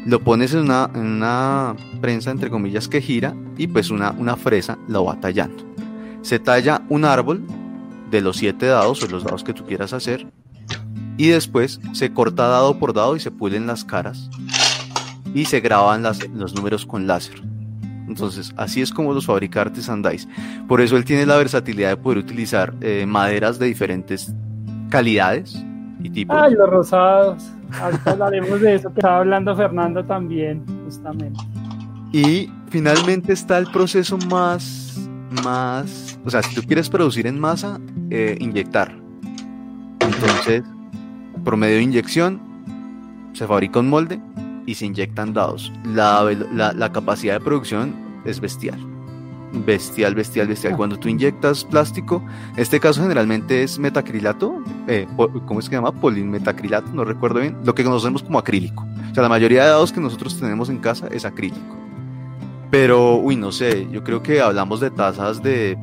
lo pones en una, en una prensa entre comillas que gira y pues una, una fresa lo va tallando. Se talla un árbol de los siete dados o los dados que tú quieras hacer y después se corta dado por dado y se pulen las caras y se graban las, los números con láser. Entonces, así es como los fabrica Artisan Dice. Por eso él tiene la versatilidad de poder utilizar eh, maderas de diferentes calidades y tipos. Ay, los rosados. Ahorita hablaremos de eso que estaba hablando Fernando también, justamente. Y finalmente está el proceso más, más, o sea, si tú quieres producir en masa, eh, inyectar. Entonces, por medio de inyección, se fabrica un molde y se inyectan dados. La, la, la capacidad de producción es bestial. Bestial, bestial, bestial. Cuando tú inyectas plástico, este caso generalmente es metacrilato, eh, ¿cómo es que se llama? Polimetacrilato, no recuerdo bien, lo que conocemos como acrílico. O sea, la mayoría de dados que nosotros tenemos en casa es acrílico. Pero, uy, no sé, yo creo que hablamos de tasas de,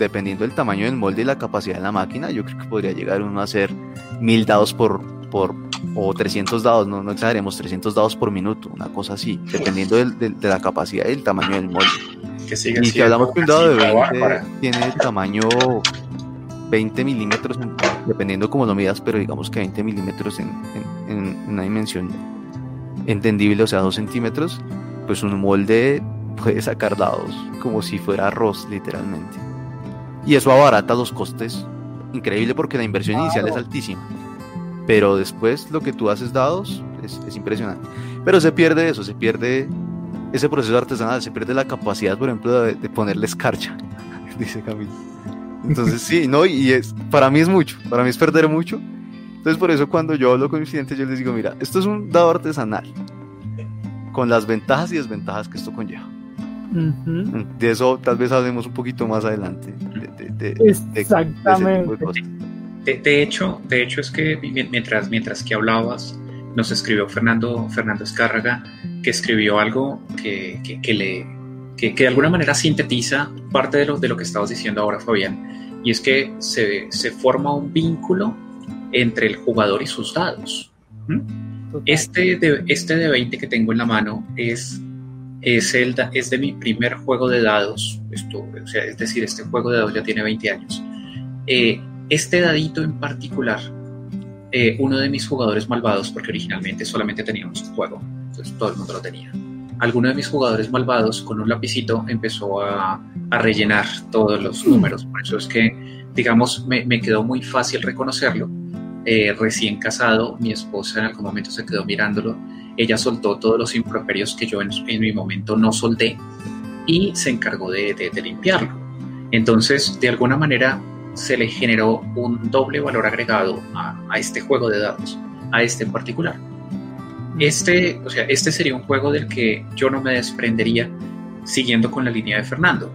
dependiendo del tamaño del molde y la capacidad de la máquina, yo creo que podría llegar uno a hacer mil dados por, por, o 300 dados, no, no exageremos, 300 dados por minuto, una cosa así, dependiendo de, de, de la capacidad y el tamaño del molde. Que sigue y si hablamos que un dado de 20 tiene el tamaño 20 milímetros, dependiendo cómo lo midas, pero digamos que 20 milímetros en, en, en una dimensión entendible, o sea, 2 centímetros, pues un molde puede sacar dados como si fuera arroz, literalmente. Y eso abarata los costes, increíble porque la inversión claro. inicial es altísima pero después lo que tú haces dados es, es, impresionante. Pero se pierde eso, se pierde ese proceso artesanal, se pierde la capacidad, por ejemplo, de, de ponerle escarcha, dice Camilo. Entonces sí, no, y es, para mí es mucho, para mí es perder mucho. Entonces por eso cuando yo hablo con mis clientes yo les digo, mira, esto es un dado artesanal, con las ventajas y desventajas que esto conlleva. Uh -huh. De eso tal vez hablemos un poquito más adelante. De, de, de, Exactamente. De, de, hecho, de hecho es que mientras, mientras que hablabas, nos escribió Fernando, Fernando Escárraga, que escribió algo que, que, que le, que, que, de alguna manera sintetiza parte de lo, de lo que estabas diciendo ahora, Fabián, y es que se, se forma un vínculo entre el jugador y sus dados. Este de, este de 20 que tengo en la mano es, es, el, es de mi primer juego de dados, esto, o sea, es decir, este juego de dados ya tiene 20 años. Eh, este dadito en particular, eh, uno de mis jugadores malvados, porque originalmente solamente teníamos un juego, entonces todo el mundo lo tenía. Alguno de mis jugadores malvados con un lapicito empezó a, a rellenar todos los números, por eso es que, digamos, me, me quedó muy fácil reconocerlo. Eh, recién casado, mi esposa en algún momento se quedó mirándolo, ella soltó todos los improperios que yo en, en mi momento no solté y se encargó de, de, de limpiarlo. Entonces, de alguna manera, se le generó un doble valor agregado a, a, este juego de dados, a este en particular. Este, o sea, este sería un juego del que yo no me desprendería siguiendo con la línea de Fernando.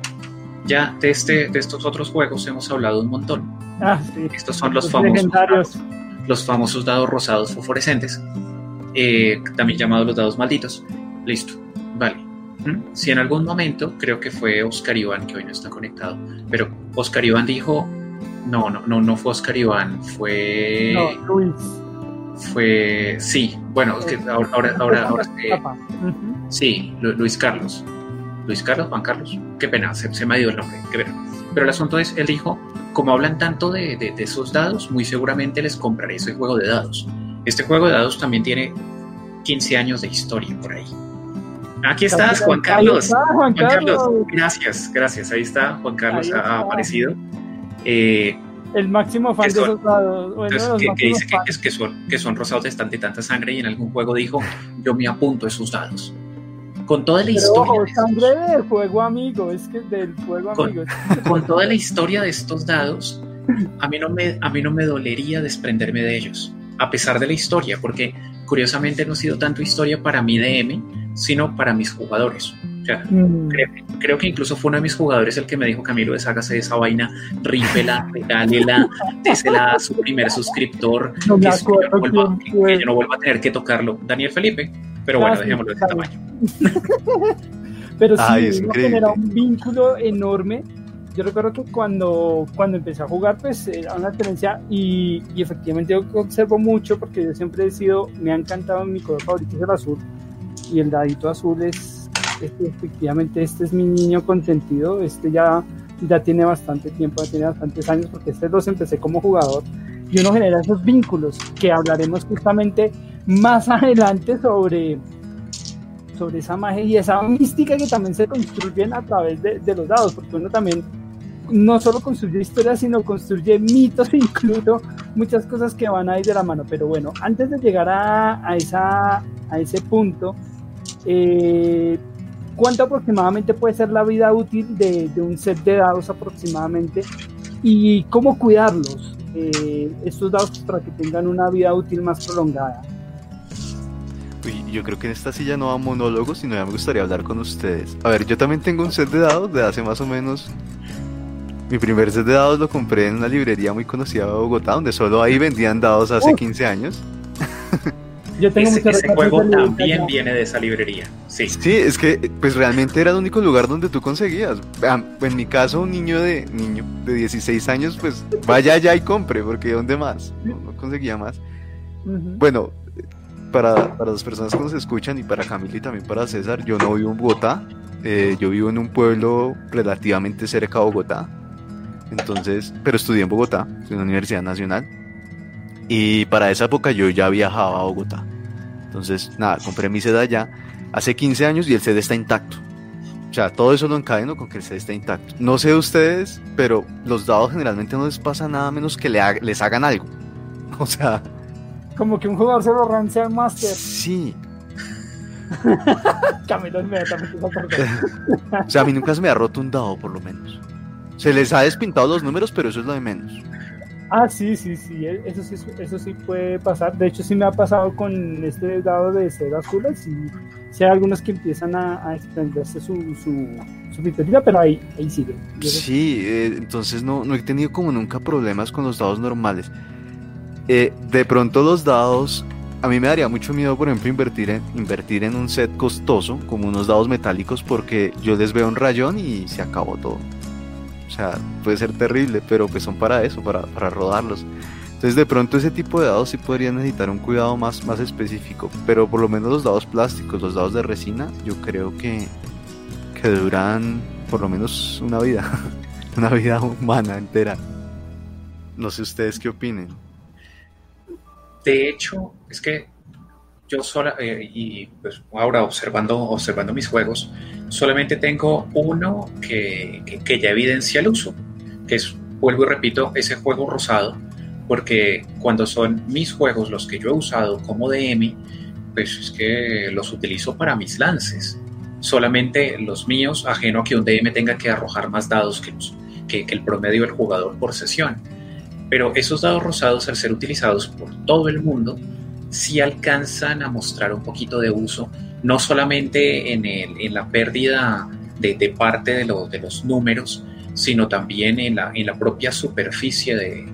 Ya de, este, de estos otros juegos hemos hablado un montón. Ah, sí. Estos son los, los famosos, dados, los famosos dados rosados fosforescentes, eh, también llamados los dados malditos. Listo, vale. Si en algún momento, creo que fue Oscar Iván, que hoy no está conectado, pero Oscar Iván dijo, no, no, no, no fue Oscar Iván, fue... No, Luis. Fue, sí, bueno, es que ahora, ahora, ahora, ahora eh, sí, Luis Carlos. Luis Carlos, Juan Carlos, qué pena, se, se, me ha ido el nombre, qué pena. Pero el asunto es, él dijo, como hablan tanto de, de, de, esos dados, muy seguramente les compraré ese juego de dados. Este juego de dados también tiene 15 años de historia por ahí. Aquí estás, Juan Carlos. Está, Juan, Carlos. Gracias, gracias. Ahí está, Juan Carlos ha, aparecido. Eh, el máximo fan de esos dados. Bueno, entonces, que, que, dice que, que, son, que son rosados de tanta y tanta sangre y en algún juego dijo, yo me apunto a esos dados. Con toda la Pero, historia. Ojo, sangre del juego amigo, es que del juego con, amigo. Con toda la historia de estos dados, a mí, no me, a mí no me dolería desprenderme de ellos, a pesar de la historia, porque curiosamente no ha sido tanto historia para mi DM, sino para mis jugadores. Mm. creo, que incluso fue uno de mis jugadores el que me dijo, Camilo, deshágase de esa vaina, rípela, regálela, désela a su primer suscriptor, que, yo no vuelva, a tener que tocarlo. Daniel Felipe, pero bueno, dejémoslo de ese tamaño. pero sí, genera un vínculo enorme yo recuerdo que cuando, cuando empecé a jugar, pues era una tendencia y, y, efectivamente yo observo mucho porque yo siempre he sido, me ha encantado mi color favorito es el azul y el dadito azul es, este, efectivamente, este es mi niño consentido, este ya, ya tiene bastante tiempo, ya tiene bastantes años porque este los empecé como jugador y uno genera esos vínculos que hablaremos justamente más adelante sobre sobre esa magia y esa mística que también se construyen a través de, de los dados, porque uno también no solo construye historias, sino construye mitos, incluso muchas cosas que van a ir de la mano. Pero bueno, antes de llegar a, a esa, a ese punto, eh, ¿cuánto aproximadamente puede ser la vida útil de, de, un set de dados aproximadamente? ¿Y cómo cuidarlos, eh, estos dados, para que tengan una vida útil más prolongada? yo creo que en esta silla no va monólogo, sino ya me gustaría hablar con ustedes. A ver, yo también tengo un set de dados de hace más o menos mi primer set de dados lo compré en una librería muy conocida de Bogotá, donde solo ahí vendían dados hace 15 años. Yo tengo ese, ese juego también viene de esa librería. Sí. Sí, es que pues realmente era el único lugar donde tú conseguías. En mi caso, un niño de niño de 16 años, pues vaya allá y compre, porque ¿dónde más? No, conseguía más. Bueno, para, para, las personas que nos escuchan y para Camila y también para César, yo no vivo en Bogotá. Eh, yo vivo en un pueblo relativamente cerca de Bogotá, entonces, pero estudié en Bogotá, en la Universidad Nacional. Y para esa época yo ya viajaba a Bogotá. Entonces, nada, compré mi seda allá hace 15 años y el CD está intacto. O sea, todo eso lo encadeno con que el CD está intacto. No sé ustedes, pero los dados generalmente no les pasa nada menos que les hagan algo. O sea... Como que un jugador se lo rancia al máster. Sí. Camilo inmediatamente O sea, a mí nunca se me ha roto un dado, por lo menos. Se les ha despintado los números, pero eso es lo de menos. Ah, sí, sí, sí, e, eso sí, eso sí puede pasar. De hecho, sí me ha pasado con este dado de ser azules y sí hay algunos que empiezan a, a extenderse su, su, su pero ahí, ahí sigue. Sí, eh, entonces no, no he tenido como nunca problemas con los dados normales. Eh, de pronto los dados, a mí me daría mucho miedo, por ejemplo, invertir en, invertir en un set costoso, como unos dados metálicos, porque yo les veo un rayón y se acabó todo. Sea, puede ser terrible, pero pues son para eso, para, para rodarlos. Entonces de pronto ese tipo de dados sí podrían necesitar un cuidado más, más específico, pero por lo menos los dados plásticos, los dados de resina, yo creo que, que duran por lo menos una vida, una vida humana entera. No sé ustedes qué opinen. De hecho, es que yo sola, eh, y pues ahora observando, observando mis juegos, solamente tengo uno que, ya evidencia el uso, que es, vuelvo y repito, ese juego rosado, porque cuando son mis juegos los que yo he usado como DM, pues es que los utilizo para mis lances. Solamente los míos, ajeno a que un DM tenga que arrojar más dados que, que, que el promedio del jugador por sesión. Pero esos dados rosados, al ser utilizados por todo el mundo, sí alcanzan a mostrar un poquito de uso, no solamente en, el, en la pérdida de, de parte de, de, los números, sino también en la, en la propia superficie de,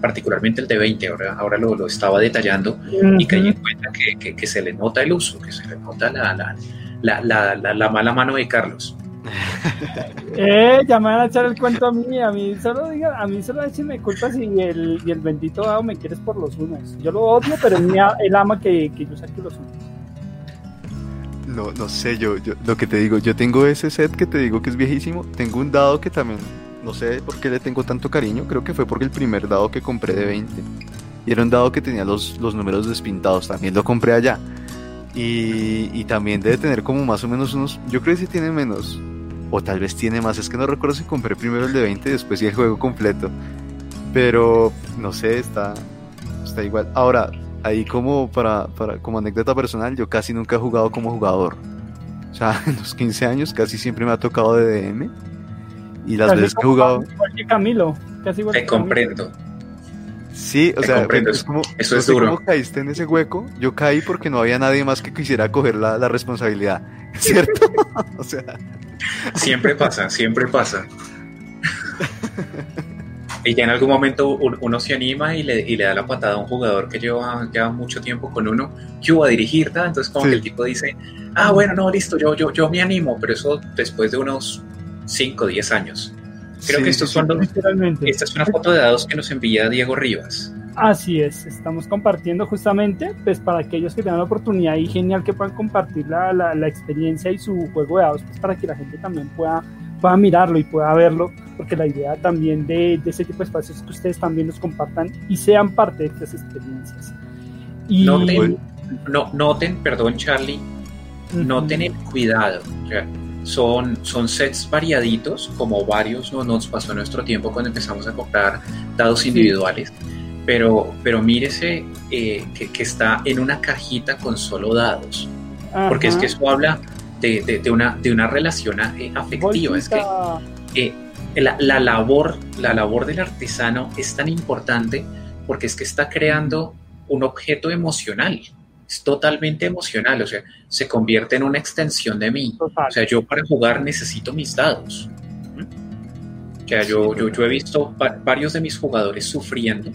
particularmente el de 20, ahora, ahora lo, lo estaba detallando y caí en cuenta que, que, que, se le nota el uso, que se le nota la, la, la, la mala mano de Carlos. eh, ya me van a echar el cuento a mí, a mí solo diga, a mí solo me culpa si el, y el bendito dado me quieres por los unos. Yo lo odio, pero él ama que, que yo saque los unos. No, no sé, yo, yo, lo que te digo, yo tengo ese set que te digo que es viejísimo, tengo un dado que también, no sé por qué le tengo tanto cariño, creo que fue porque el primer dado que compré de 20, y era un dado que tenía los, los números despintados, también lo compré allá, y, también debe tener como más o menos unos, yo creo que tiene menos, o tal vez tiene más, es que no recuerdo si compré primero el de 20 y después el juego completo. Pero no sé, está, está igual. Ahora, ahí como para, para, como anécdota personal, yo casi nunca he jugado como jugador. O sea, en los 15 años casi siempre me ha tocado de DM. Y las veces que he jugado. Igual que Camilo, casi igual Te comprendo. Sí, o Te sea, comprendo, es como, eso no es sé duro. cómo caíste en ese hueco. Yo caí porque no había nadie más que quisiera coger la, la responsabilidad, ¿cierto? o sea, Siempre pasa, siempre pasa. Y ya en algún momento un- uno se anima y le, y le da la patada a un jugador que lleva, lleva mucho tiempo con uno, que hubo a dirigir, entonces como Sí. que el tipo dice, ah, bueno, no, listo, yo, yo, yo me animo, pero eso después de unos 5 o 10 años. Creo sí, que estos son los... Esta es una foto de dados que nos envía Diego Rivas. Así es, estamos compartiendo justamente, pues para aquellos que tengan la oportunidad y genial que puedan compartir la, la, la experiencia y su juego de dados, pues para que la gente también pueda, pueda mirarlo y pueda verlo, porque la idea también de, de ese tipo de espacios es que ustedes también los compartan y sean parte de estas experiencias. Y Noten, no, noten, perdón Charlie, no Ujú. tener cuidado. o sea, son, son sets variaditos, como varios no nos pasó en nuestro tiempo cuando empezamos a comprar dados individuales. Pero, pero mírese eh, que, que está en una cajita con solo dados. Porque es que eso habla de, de- de una, de una relación eh, afectiva. Es que eh, la, la labor, la labor del artesano es tan importante porque es que está creando un objeto emocional. Es totalmente emocional, o sea, se convierte en una extensión de mí. Total. O sea, yo para jugar necesito mis dados. O sea, yo, yo, yo he visto va- varios de mis jugadores sufriendo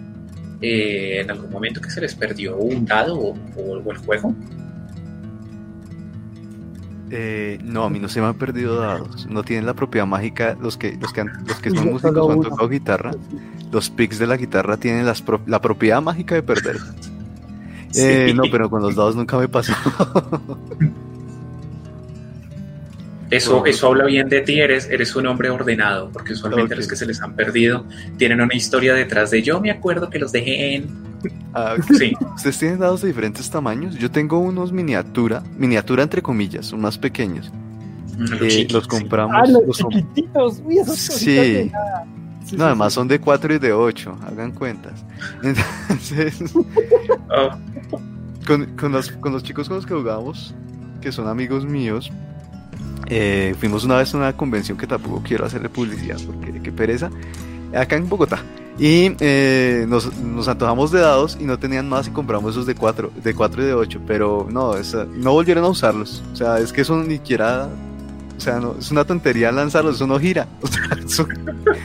eh, en algún momento que se les perdió un dado o, o- o el juego. Eh, no, a mí no se me han perdido dados. No tienen la propiedad mágica. Los que, los que, han- los que son músicos o han tocado guitarra, los picks de la guitarra tienen las pro- la propiedad mágica de perder. Eh, Sí. no, pero con los dados nunca me pasó. Eso, eso habla bien de ti, eres, eres un hombre ordenado, porque usualmente los que se les han perdido tienen una historia detrás de yo me acuerdo que los dejé en... Ah, Sí, ¿Ustedes tienen dados de diferentes tamaños? Yo tengo unos miniatura, miniatura entre comillas, son más pequeños. los Eh, los compramos. Ah, los chiquititos. Uy, esos Sí. cositas de nada. Sí, no, sí, además sí. son de 4 y de 8, hagan cuentas. Entonces, Oh, con, con los, con los chicos con los que jugamos, que son amigos míos, eh, fuimos una vez a una convención que tampoco quiero hacerle publicidad porque qué pereza, acá en Bogotá. Y eh, nos, nos antojamos de dados y no tenían más y compramos esos de 4 de cuatro y de 8, pero no, no volvieron a usarlos. O sea, es que eso ni siquiera... O sea, no, es una tontería lanzarlos, eso no gira. O sea, eso-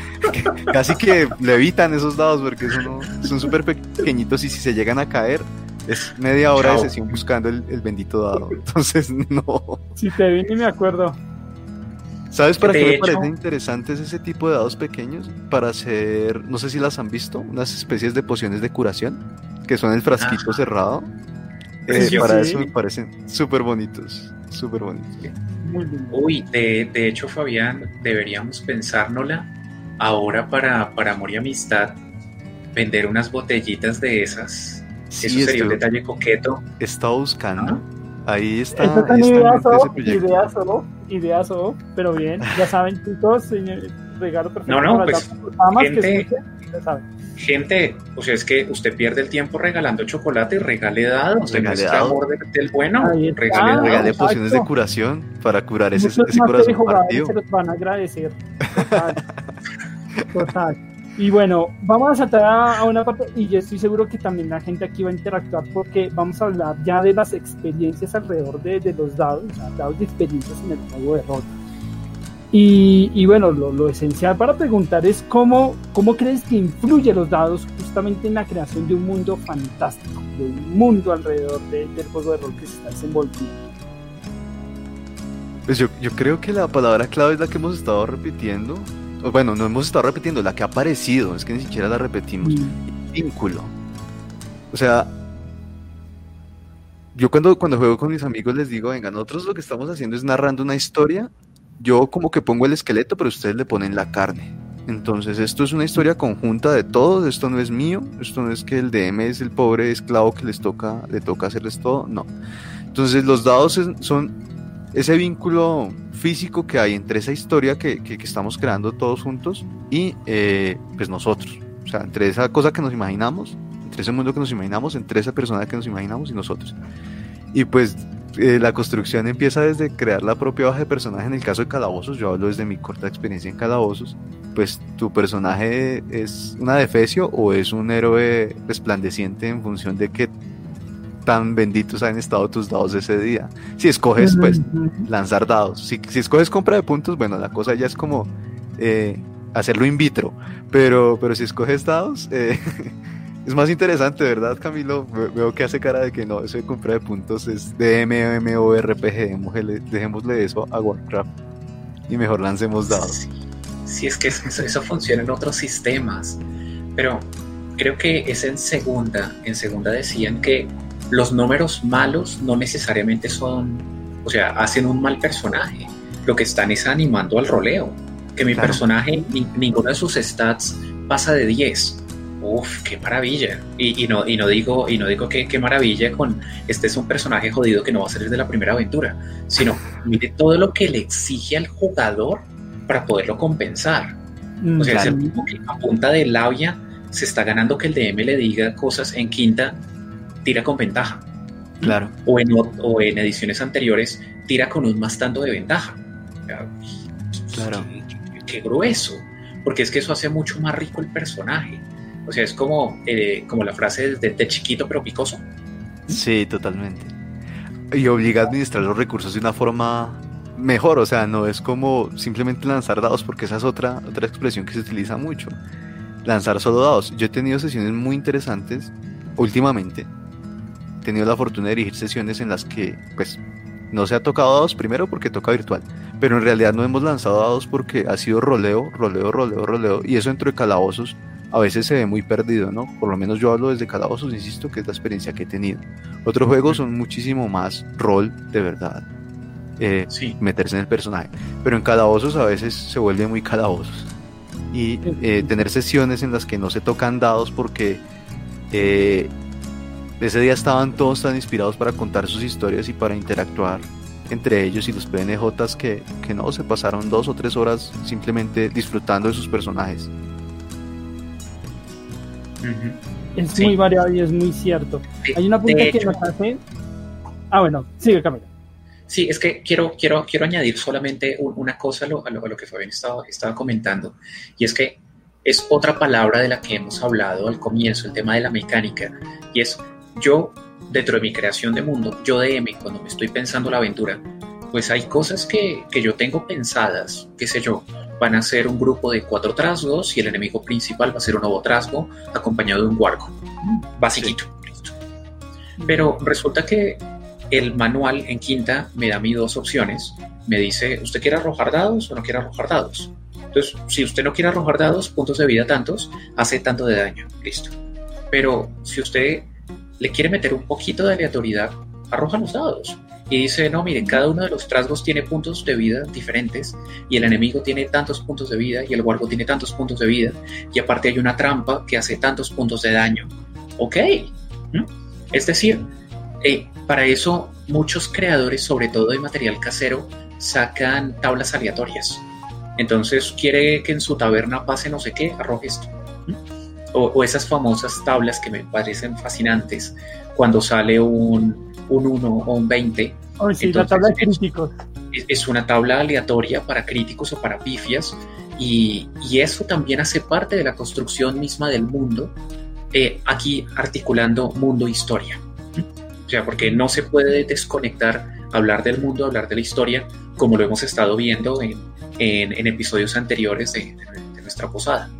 casi que levitan esos dados porque eso no- son súper pequeñitos y si se llegan a caer es media hora de sesión buscando el, el bendito dado. Entonces, no. Si te vi ni me acuerdo. ¿Sabes para De qué me parecen interesantes ese tipo de dados pequeños? Para hacer, no sé si las han visto, unas especies de pociones de curación, que son el frasquito Ajá. cerrado. Eh, para Sí. eso me parecen súper bonitos, súper bonitos. Muy. Uy, de, de hecho, Fabián, deberíamos pensárnosla ahora para, para amor y amistad, vender unas botellitas de esas. Sí, Eso sería un detalle coqueto. he estado buscando. Ahí está, ideazo, ese proyecto. ideazo, ideazo, pero bien, ya saben chicos, señor, regalo perfecto No, no, para pues, damas que gente- escuchen, ya saben. Gente, o sea, es que usted pierde el tiempo regalando chocolate, regale dados, Regale demuestre dados. amor de- del bueno, regale dados. Regale exacto. pociones de curación para curar ese, Muchos ese corazón partido. se los van a agradecer. Total. Total. Y bueno, vamos a saltar a, una parte, y yo estoy seguro que también la gente aquí va a interactuar porque vamos a hablar ya de las experiencias alrededor de, de los dados, o sea, dados de experiencias en el juego de rol. Y, y bueno, lo, lo esencial para preguntar es cómo, cómo crees que influye los dados justamente en la creación de un mundo fantástico, de un mundo alrededor de- del juego de rol que se está desenvolviendo. Pues yo, yo creo que la palabra clave es la que hemos estado repitiendo. Bueno, no hemos estado repitiendo, la que ha aparecido, es que ni siquiera la repetimos. Mm. Vínculo. O sea, yo cuando, cuando juego con mis amigos les digo, venga, nosotros lo que estamos haciendo es narrando una historia. Yo como que pongo el esqueleto, pero ustedes le ponen la carne. Entonces, esto es una historia conjunta de todos, esto no es mío, esto no es que el DM es el pobre esclavo que les toca, le toca hacerles todo, no. Entonces, los dados son ese vínculo físico que hay entre esa historia que, que- que estamos creando todos juntos y eh, pues nosotros. O sea, entre esa cosa que nos imaginamos, entre ese mundo que nos imaginamos, entre esa persona que nos imaginamos y nosotros. Y pues eh, la construcción empieza desde crear la propia hoja de personaje. En el caso de Calabozos, yo hablo desde mi corta experiencia en Calabozos, pues tu personaje es una defecio o es un héroe resplandeciente en función de qué tan benditos han estado tus dados ese día. Si escoges, pues, lanzar dados. Si, si escoges compra de puntos, bueno, la cosa ya es como eh, hacerlo in vitro. Pero, pero si escoges dados, eh, es más interesante, ¿verdad, Camilo? Veo que hace cara de que no, eso de compra de puntos es de MMORPG. Dejémosle eso a Warcraft y mejor lancemos dados. Sí, es que eso, eso funciona en otros sistemas. Pero creo que es en segunda. En segunda decían que los números malos no necesariamente son, o sea, hacen un mal personaje. Lo que están es animando al roleo. Que mi personaje, ninguno de sus stats pasa de 10. Uf, qué maravilla. Y, no, y no digo, y no digo que qué maravilla con este es un personaje jodido que no va a salir de la primera aventura, sino mire todo lo que le exige al jugador para poderlo compensar. Mm, o sea, es el mismo que a punta de labia se está ganando que el DM le diga cosas en quinta, tira con ventaja. Claro. O en, o en ediciones anteriores, tira con un más tanto de ventaja. Claro. Qué, grueso. Porque es que eso hace mucho más rico el personaje. O sea, es como, eh, como la frase de, de chiquito pero picoso. Sí, totalmente. Y obliga a administrar los recursos de una forma mejor, o sea, no es como simplemente lanzar dados, porque esa es otra, otra expresión que se utiliza mucho. Lanzar solo dados. Yo he tenido sesiones muy interesantes últimamente tenido la fortuna de dirigir sesiones en las que, pues, no se ha tocado dados primero porque toca virtual, pero en realidad no hemos lanzado dados porque ha sido roleo, roleo, roleo, roleo, y eso dentro de calabozos a veces se ve muy perdido, ¿no? Por lo menos yo hablo desde calabozos, insisto, que es la experiencia que he tenido. Otros juegos son muchísimo más rol, de verdad. Eh, meterse en el personaje. Pero en calabozos a veces se vuelve muy calabozos. Y eh, tener sesiones en las que no se tocan dados porque eh, ese día estaban todos tan inspirados para contar sus historias y para interactuar entre ellos y los PNJs que, que no, se pasaron dos o tres horas simplemente disfrutando de sus personajes. Es muy variado y es muy cierto. Hay una punta que nos hace... Ah, bueno, sigue Camila. Sí, es que quiero, quiero, quiero añadir solamente una cosa a lo, a lo, que Fabián estaba, estaba comentando, y es que es otra palabra de la que hemos hablado al comienzo, el tema de la mecánica, y es yo, dentro de mi creación de mundo, yo DM, cuando me estoy pensando la aventura, pues hay cosas que, que yo tengo pensadas, qué sé yo, van a ser un grupo de cuatro trasgos y el enemigo principal va a ser un nuevo trasgo acompañado de un guarco, basiquito. Pero resulta que el manual en quinta me da a mí dos opciones. Me dice, ¿usted quiere arrojar dados o no quiere arrojar dados? Entonces, si usted no quiere arrojar dados, puntos de vida tantos, hace tanto de daño. Listo. Pero si usted le quiere meter un poquito de aleatoriedad, arroja los dados. Y dice, no, miren, cada uno de los trasgos tiene puntos de vida diferentes y el enemigo tiene tantos puntos de vida y el guardo tiene tantos puntos de vida y aparte hay una trampa que hace tantos puntos de daño. Ok. Es decir, eh, para eso muchos creadores, sobre todo de material casero, sacan tablas aleatorias. Entonces quiere que en su taberna pase no sé qué, arroje esto. O, esas famosas tablas que me parecen fascinantes cuando sale un, un 1 o un 20. sí, la tabla de críticos. Es, una tabla aleatoria para críticos o para pifias y, y, eso también hace parte de la construcción misma del mundo, eh, aquí articulando mundo-historia. O sea, porque no se puede desconectar hablar del mundo, hablar de la historia, como lo hemos estado viendo en, en, episodios anteriores de, nuestra posada.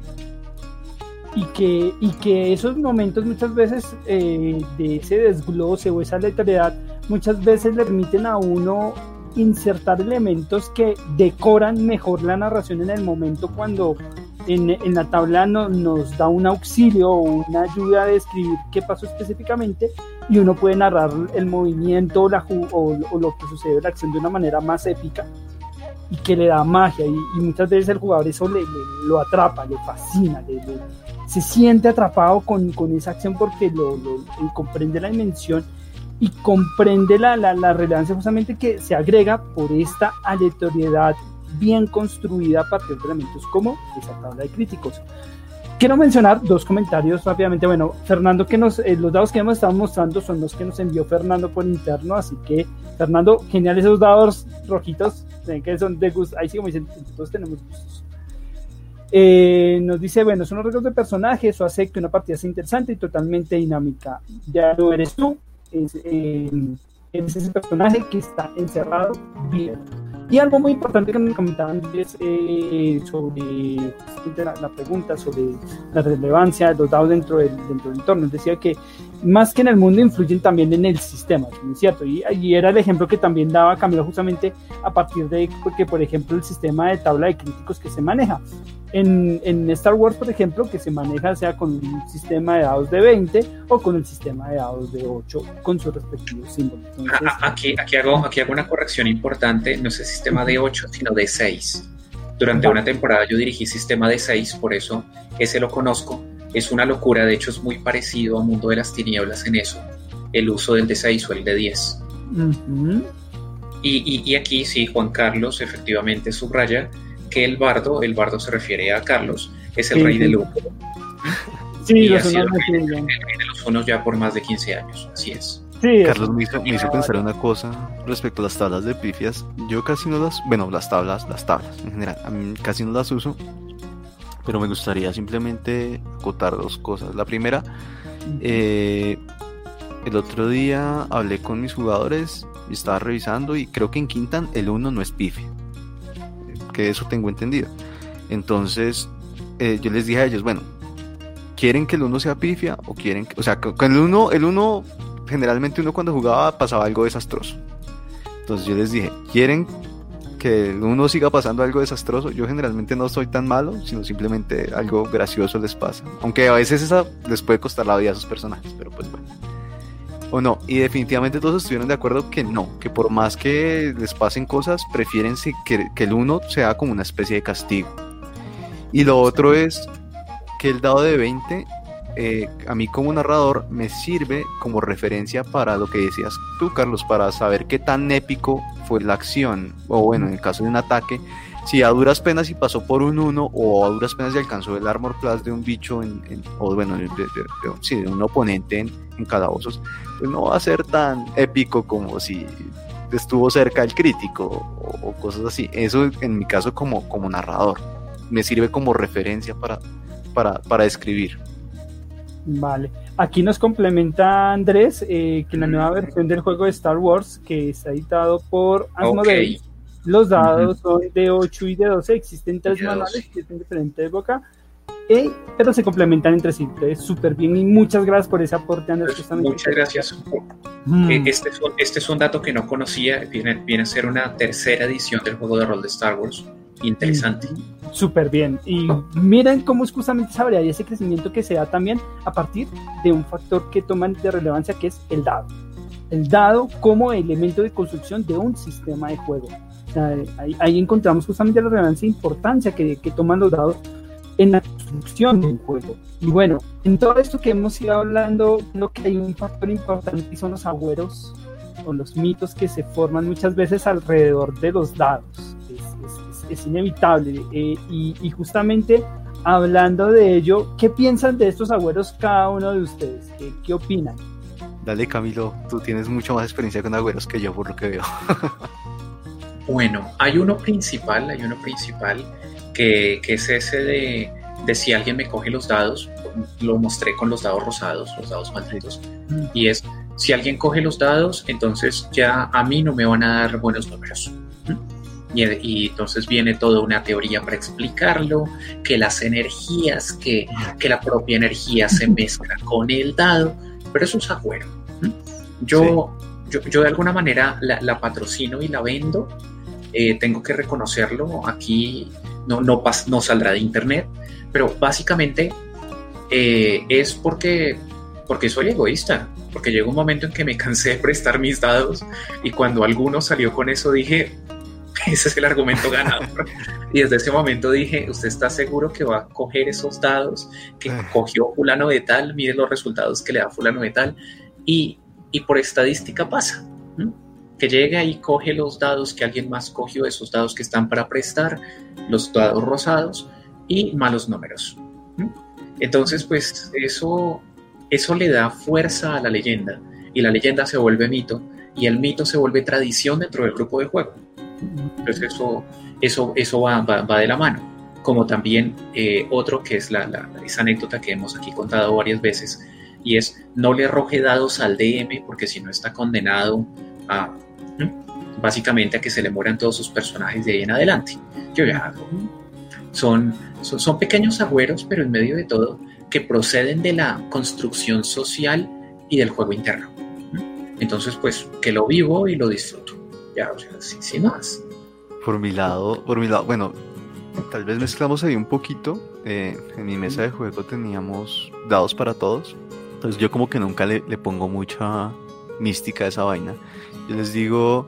Y que, y que esos momentos muchas veces eh, de ese desglose o esa letalidad muchas veces le permiten a uno insertar elementos que decoran mejor la narración en el momento cuando en, en la tabla no, nos da un auxilio o una ayuda a describir qué pasó específicamente y uno puede narrar el movimiento la, o, o, lo que sucede la acción de una manera más épica y que le da magia y, muchas veces el jugador eso le, lo atrapa, le fascina, se siente atrapado con, con, esa acción porque lo, comprende la dimensión y comprende la, la, la, relevancia justamente que se agrega por esta aleatoriedad bien construida a partir de elementos como esa tabla de críticos. quiero mencionar dos comentarios rápidamente. Bueno, Fernando, que nos, eh, los dados que hemos estado mostrando son los que nos envió Fernando por interno, así que Fernando, genial esos dados rojitos, que son de gusto, ahí sí como dicen, todos tenemos gustos. Eh, nos dice, bueno, son los reglos de personajes, eso hace que una partida sea interesante y totalmente dinámica. Ya no eres tú, es, eh, es ese personaje que está encerrado bien. Y algo muy importante que me comentaban es eh, sobre la, la, pregunta sobre la relevancia de los dados dentro del, dentro del entorno. Decía que más que en el mundo influyen también en el sistema, ¿no es cierto? Y, y era el ejemplo que también daba Camilo justamente a partir de que, por ejemplo, el sistema de tabla de críticos que se maneja. En, en, Star Wars, por ejemplo, que se maneja sea con un sistema de dados de 20 o con el sistema de dados de 8 con sus respectivos símbolos. Entonces, aquí, aquí, hago, aquí hago una corrección importante, no es el sistema de 8, sino de 6. Durante una temporada yo dirigí sistema de 6, por eso ese lo conozco. Es una locura, de hecho es muy parecido a Mundo de las Tinieblas en eso, el uso del de 6 o el de 10. Uh -huh. y, y, y aquí sí, Juan Carlos efectivamente subraya que el bardo, el bardo se refiere a Carlos, es el Sí, rey sí. de Lugo. Sí, ha sido el rey, sí, el rey de los unos ya por más de 15 años, así es. sí, Carlos me hizo, me hizo pensar una cosa respecto a las tablas de pifias. Yo casi no las, bueno, las tablas, las tablas en general, a mí casi no las uso, pero me gustaría simplemente acotar dos cosas. La primera, eh, el otro día hablé con mis jugadores y estaba revisando y creo que en Quintan el 1 no es pifia, que eso tengo entendido. Entonces, eh, yo les dije a ellos, bueno, ¿quieren que el 1 sea pifia o quieren que, o sea, con el 1, el 1 generalmente uno cuando jugaba pasaba algo desastroso. Entonces yo les dije, ¿quieren que el uno siga pasando algo desastroso? Yo generalmente no soy tan malo, sino simplemente algo gracioso les pasa. Aunque a veces esa les puede costar la vida a esos personajes, pero pues bueno. O no, y definitivamente todos estuvieron de acuerdo que no, que por más que les pasen cosas, prefieren que, que el uno sea como una especie de castigo. Y lo otro es que el dado de 20 eh, a mí como narrador me sirve como referencia para lo que decías tú, Carlos, para saber qué tan épico fue la acción, o bueno, en el caso de un ataque, si a duras penas y pasó por un 1 o a duras penas y alcanzó el armor class de un bicho, en, en- o bueno, de, de- de- sí, de un oponente en, en calabozos, pues no va a ser tan épico como si estuvo cerca el crítico o, o cosas así. Eso en mi caso como, como narrador, me sirve como referencia para, para, para escribir. Vale. Aquí nos complementa Andrés eh, que la nueva versión del juego de Star Wars, que está editado por Asmodee, los dados son de 8 y de 12, existen tres de manuales 12. que es en diferente época, eh, pero se complementan entre sí. Entonces, súper bien y muchas gracias por ese aporte, Andrés. Pues, muchas gracias. Mm. Eh, Este es, un, este es un dato que no conocía, viene, viene a ser una tercera edición del juego de rol de Star Wars. Interesante. Súper bien. Y miren cómo es justamente esa variedad y ese crecimiento que se da también a partir de un factor que toman de relevancia que es el dado. El dado como elemento de construcción de un sistema de juego. Ahí, ahí encontramos justamente la relevancia e importancia que, que toman los dados en la construcción de un juego. Y bueno, en todo esto que hemos ido hablando, creo que hay un factor importante y son los agüeros o los mitos que se forman muchas veces alrededor de los dados. Es, es- es- es inevitable. eh, y, y justamente hablando de ello, ¿qué piensan de estos agüeros cada uno de ustedes? ¿Qué, qué opinan? Dale Camilo, tú tienes mucha más experiencia con agüeros que yo por lo que veo. Bueno, hay uno principal, hay uno principal que, que es ese de, de si alguien me coge los dados, lo mostré con los dados rosados, los dados malditos, y es si alguien coge los dados, entonces ya a mí no me van a dar buenos números. Y, y entonces viene toda una teoría para explicarlo, que las energías, que, que la propia energía se mezcla con el dado, pero eso es agüero. Yo, yo, yo de alguna manera la, la patrocino y la vendo, eh, tengo que reconocerlo, aquí no, no, pas- no saldrá de internet, pero básicamente eh, es porque, porque soy egoísta, porque llegó un momento en que me cansé de prestar mis dados y cuando alguno salió con eso dije, ese es el argumento ganador. y desde ese momento dije, ¿usted está seguro que va a coger esos dados que cogió fulano de tal? Mire los resultados que le da fulano de tal. Y, y por estadística pasa. Que llega y coge los dados que alguien más cogió, esos dados que están para prestar, los dados rosados y malos números. ¿m? Entonces, pues eso, eso le da fuerza a la leyenda y la leyenda se vuelve mito y el mito se vuelve tradición dentro del grupo de juego. Entonces eso, eso, eso va, va, de la mano. Como también eh, otro que es la, la, esa anécdota que hemos aquí contado varias veces y es no le arroje dados al DM porque si no está condenado a básicamente a que se le mueran todos sus personajes de ahí en adelante. Yo ya son, son, pequeños agüeros, pero en medio de todo, que proceden de la construcción social y del juego interno. Entonces, pues, que lo vivo y lo disfruto. Ya, o sea, sin, más. Por mi lado, por mi lado, bueno, tal vez mezclamos ahí un poquito. Eh, en mi mesa de juego teníamos dados para todos. Entonces yo como que nunca le pongo mucha mística esa vaina. Yo les digo,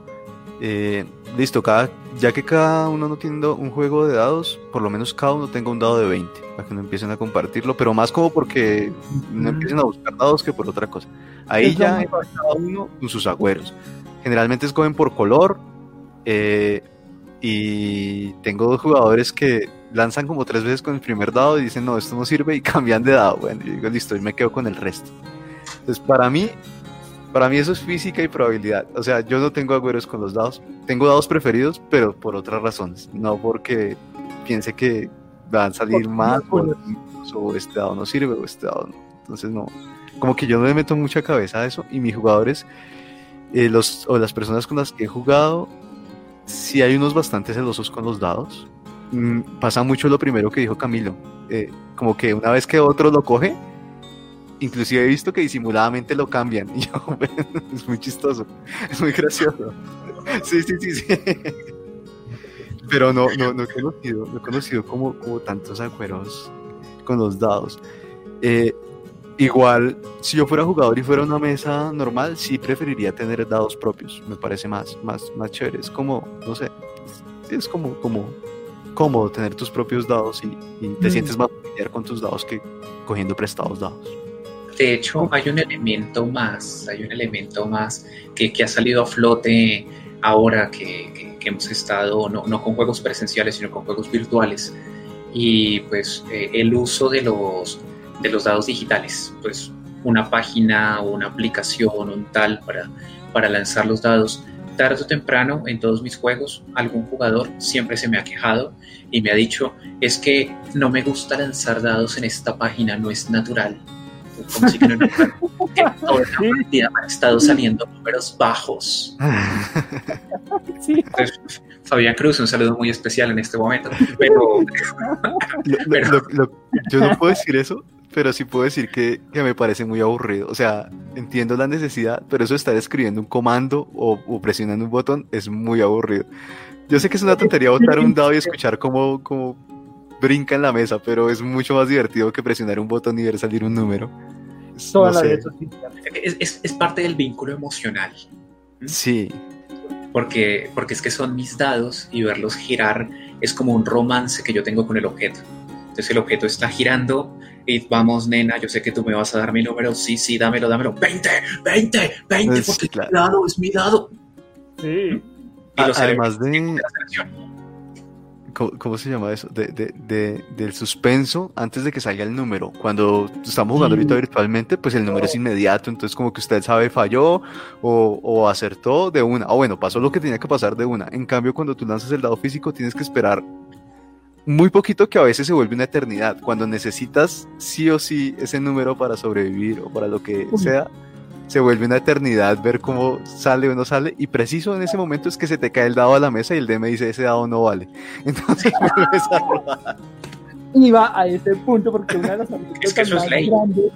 eh, listo, cada, ya que cada uno no tiene un juego de dados, por lo menos cada uno tenga un dado de 20, para que no empiecen a compartirlo, pero más como porque no empiecen a buscar dados que por otra cosa. Ahí ya cada uno con sus agüeros. Generalmente escogen por color, eh, y tengo dos jugadores que lanzan como tres veces con el primer dado y dicen, no, esto no sirve, y cambian de dado. Bueno, yo digo, listo, y me quedo con el resto. Entonces, para mí, para mí eso es física y probabilidad. O sea, yo no tengo agüeros con los dados. Tengo dados preferidos, pero por otras razones. No porque piense que van a salir más o, este dado no sirve o este dado no. Entonces no. Como que yo no le meto mucha cabeza a eso y mis jugadores eh, los, o las personas con las que he jugado, sí hay unos bastante celosos con los dados. Mm, pasa mucho lo primero que dijo Camilo. Eh, como que una vez que otro lo coge, inclusive he visto que disimuladamente lo cambian. Y yo, es muy chistoso, es muy gracioso. Sí, sí, sí, sí. Pero no, no, no he conocido, no he conocido como, como tantos acuerdos con los dados. Eh, igual, si yo fuera jugador y fuera una mesa normal, sí preferiría tener dados propios. Me parece más, más, más chévere. Es como, no sé, es como, como cómodo tener tus propios dados y, te sientes más familiar con tus dados que cogiendo prestados dados. De hecho, hay un elemento más, hay un elemento más que, ha salido a flote ahora que, hemos estado, no, con juegos presenciales, sino con juegos virtuales. Y pues eh, el uso de los, de los dados digitales, pues una página una aplicación, un tal para, para lanzar los dados. Tarde o temprano, en todos mis juegos, algún jugador siempre se me ha quejado y me ha dicho, es que no me gusta lanzar dados en esta página, no es natural como si no que toda la partida han estado saliendo números bajos. Sí. Fabián Cruz, un saludo muy especial en este momento. Pero, yo no puedo decir eso, pero sí puedo decir que, que, me parece muy aburrido. O sea, entiendo la necesidad, pero eso de estar escribiendo un comando o, o, presionando un botón es muy aburrido. Yo sé que es una tontería botar un dado y escuchar cómo, cómo brinca en la mesa, pero es mucho más divertido que presionar un botón y ver salir un número. es, es, parte del vínculo emocional. Sí. Porque, porque es que son mis dados y verlos girar es como un romance que yo tengo con el objeto. Entonces el objeto está girando y vamos, nena, yo sé que tú me vas a dar mi número. Sí, sí, dámelo, dámelo. 20, 20, 20, porque es mi dado, es mi dado. Sí. Y Además de ¿Cómo, se llama eso? De, de, del suspenso antes de que salga el número. Cuando estamos jugando ahorita virtualmente, pues el número es inmediato, entonces como que usted sabe falló o, o acertó de una. O bueno, pasó lo que tenía que pasar de una. En cambio, cuando tú lanzas el dado físico, tienes que esperar muy poquito que a veces se vuelve una eternidad. Cuando necesitas sí o sí ese número para sobrevivir o para lo que sea se vuelve una eternidad ver cómo sale o no sale y preciso en ese momento es que se te cae el dado a la mesa y el DM dice ese dado no vale. Entonces vuelves a rodar. Iba a ese punto porque una de las es más grandes,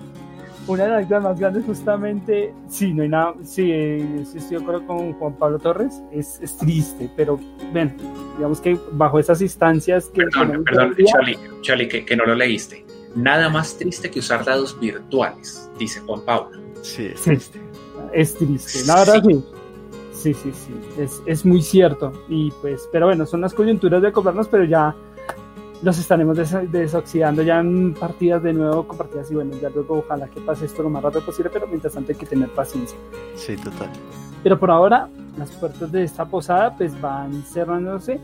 una de las más grandes justamente, sí, no hay nada, sí, estoy de acuerdo con Juan Pablo Torres, es, es triste, pero ven, digamos que bajo esas instancias que... Perdón, perdón Charlie, Charlie que, que no lo leíste. Nada más triste que usar dados virtuales, dice Juan Pablo. Sí, es triste. Es triste, la verdad sí. Sí, sí, sí, es, es, muy cierto. Y pues, pero bueno, son las coyunturas de comprarnos, pero ya los estaremos des desoxidando ya en partidas de nuevo, con partidas y bueno, ya luego ojalá que pase esto lo más rápido posible, pero mientras tanto hay que tener paciencia. Sí, total. Pero por ahora, las puertas de esta posada pues van cerrándose,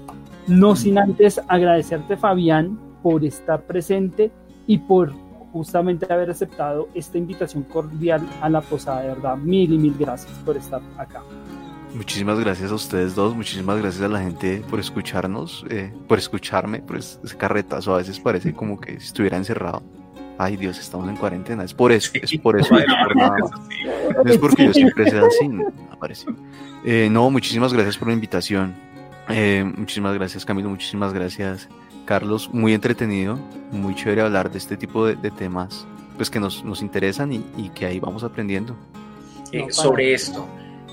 no sin antes agradecerte Fabián por estar presente y por justamente haber aceptado esta invitación cordial a la posada, de verdad, mil y mil gracias por estar acá. Muchísimas gracias a ustedes dos, muchísimas gracias a la gente por escucharnos, eh, por escucharme, por ese carretazo. A veces parece como que estuviera encerrado. Ay Dios, estamos en cuarentena. Es por eso, es por eso. No es porque yo siempre sea así, no, eh, no, muchísimas gracias por la invitación. Eh, muchísimas gracias Camilo, muchísimas gracias Carlos. Muy entretenido, muy chévere hablar de este tipo de, temas pues que nos, nos interesan y, y, que ahí vamos aprendiendo. sobre esto,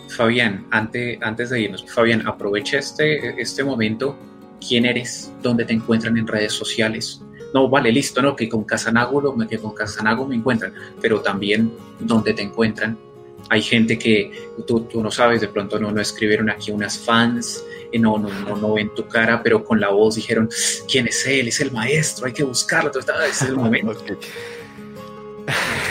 Fabián, antes, antes de irnos, Fabián, aprovecha este, este momento. ¿Quién eres? ¿Dónde te encuentran en redes sociales? No, vale, listo, no, que con Casanago, que con Casanago me encuentran, pero también dónde te encuentran. Hay gente que tú, tú no sabes, de pronto no, no escribieron aquí unas fans, eh, no, no, no, no ven tu cara, pero con la voz dijeron, ¿quién es él? Es el maestro, hay que buscarlo. Entonces, ese es el momento.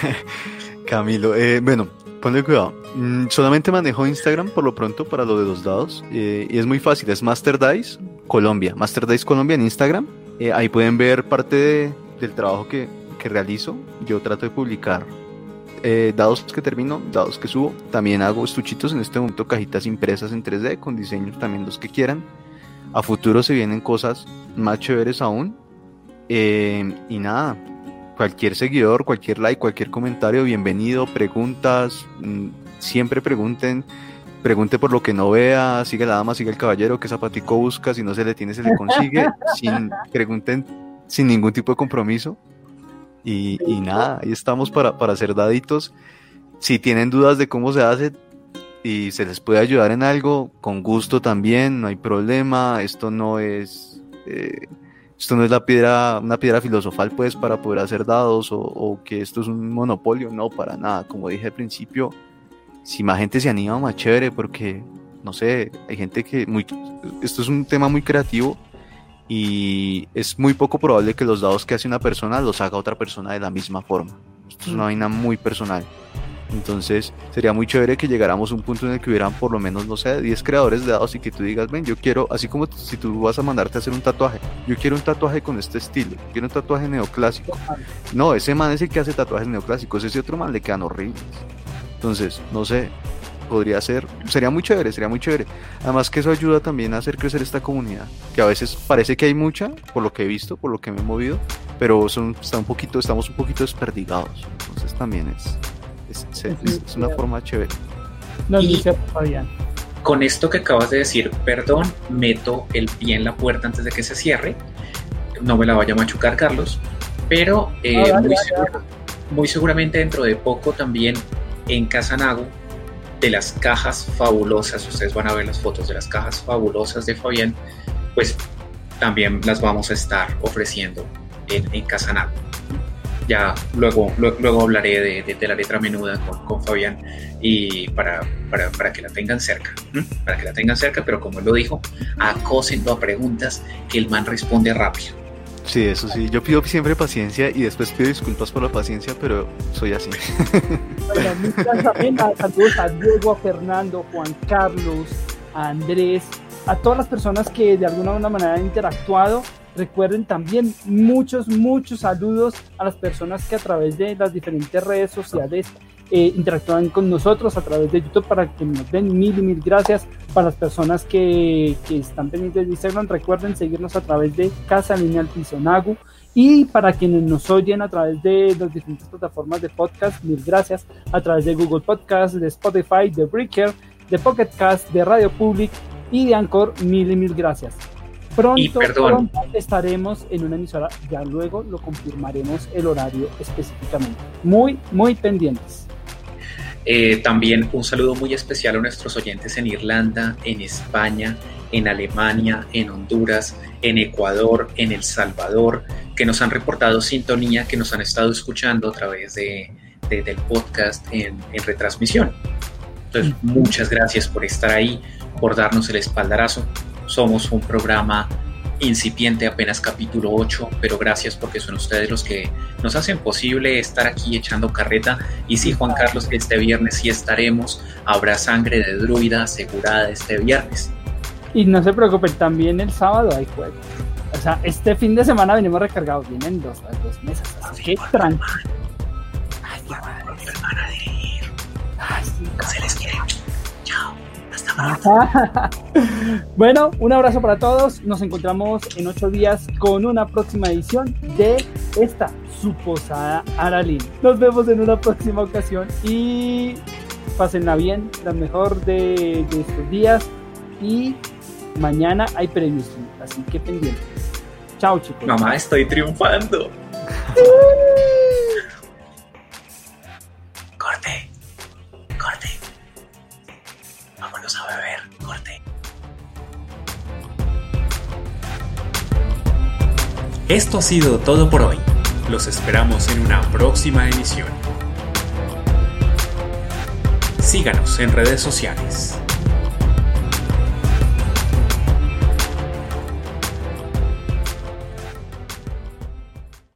Camilo, eh, bueno, ponle cuidado. Mm, solamente manejo Instagram por lo pronto para lo de los dados. Eh, y es muy fácil, es Master Dice Colombia. Master Dice Colombia en Instagram. Eh, ahí pueden ver parte del trabajo que, que, realizo. Yo trato de publicar eh, dados que termino, dados que subo. También hago estuchitos en este momento, cajitas impresas en 3D con diseños también los que quieran. A futuro se vienen cosas más chéveres aún. y nada, cualquier seguidor, cualquier like, cualquier comentario, bienvenido, preguntas, mm, siempre pregunten, pregunte por lo que no vea, sigue la dama, sigue el caballero, qué zapatico busca, si no se le tiene, se le consigue, sin, pregunten sin ningún tipo de compromiso. Y, nada, ahí estamos para, para hacer daditos. Si tienen dudas de cómo se hace y se les puede ayudar en algo, con gusto también, no hay problema. Esto no es eh, esto no es la piedra, una piedra filosofal pues para poder hacer dados o, que esto es un monopolio, no, para nada. Como dije al principio, si más gente se anima, más chévere, porque, no sé, hay gente que, muy, esto es un tema muy creativo y es muy poco probable que los dados que hace una persona los haga otra persona de la misma forma. Esto es una vaina muy personal. Entonces sería muy chévere que llegáramos a un punto en el que hubieran por lo menos, no sé, 10 creadores de dados y que tú digas, ven, yo quiero, así como si tú vas a mandarte a hacer un tatuaje, yo quiero un tatuaje con este estilo, quiero un tatuaje neoclásico. No, ese man es el que hace tatuajes neoclásicos, ese otro man le quedan horribles. Entonces, no sé, podría ser, sería muy chévere, sería muy chévere. Además que eso ayuda también a hacer crecer esta comunidad, que a veces parece que hay mucha, por lo que he visto, por lo que me he movido, pero son, está un poquito, estamos un poquito desperdigados. Entonces también es, es, una forma chévere. No, Fabián. Con esto que acabas de decir, perdón, meto el pie en la puerta antes de que se cierre. No me la vaya a machucar, Carlos. Pero eh, muy, seguramente dentro de poco también en Casanago, de las cajas fabulosas, ustedes van a ver las fotos de las cajas fabulosas de Fabián, pues también las vamos a estar ofreciendo en, en Casanago ya luego, luego, hablaré de, la letra menuda con, Fabián y para, para, que la tengan cerca, para que la tengan cerca, pero como él lo dijo, acósenlo a preguntas que el man responde rápido. Sí, eso sí, yo pido siempre paciencia y después pido disculpas por la paciencia, pero soy así. Bueno, saludos a Diego, a Fernando, Juan Carlos, a Andrés, a todas las personas que de alguna manera han interactuado Recuerden también muchos, muchos saludos a las personas que a través de las diferentes redes sociales eh, interactúan con nosotros a través de YouTube para que nos den mil y mil gracias. Para las personas que, que están pendientes de Instagram, recuerden seguirnos a través de Casa Lineal Pisonagu. Y para quienes nos oyen a través de las diferentes plataformas de podcast, mil gracias. A través de Google Podcast, de Spotify, de Breaker, de Pocket Cast, de Radio Public y de Anchor, mil y mil gracias. Pronto, pronto, estaremos en una emisora, ya luego lo confirmaremos el horario específicamente. Muy, muy pendientes. Eh, también un saludo muy especial a nuestros oyentes en Irlanda, en España, en Alemania, en Honduras, en Ecuador, en El Salvador, que nos han reportado sintonía, que nos han estado escuchando a través de, del podcast en, en retransmisión. Entonces, muchas gracias por estar ahí, por darnos el espaldarazo somos un programa incipiente, apenas capítulo 8, pero gracias porque son ustedes los que nos hacen posible estar aquí echando carreta. Y sí, Juan Carlos, este viernes sí estaremos. Habrá sangre de druida asegurada este viernes. Y no se preocupen, también el sábado hay juego. O sea, este fin de semana venimos recargados, vienen dos, dos meses. qué tranquilo. Ay, a dirigir. Ay, sí, bueno, un abrazo para todos. Nos encontramos en ocho días con una próxima edición de esta su posada Aralín. Nos vemos en una próxima ocasión y pásenla bien, la mejor de, de estos días. Y mañana hay premios, así que pendientes. Chao, chicos. Mamá, estoy triunfando. Esto ha sido todo por hoy. Los esperamos en una próxima emisión. Síganos en redes sociales.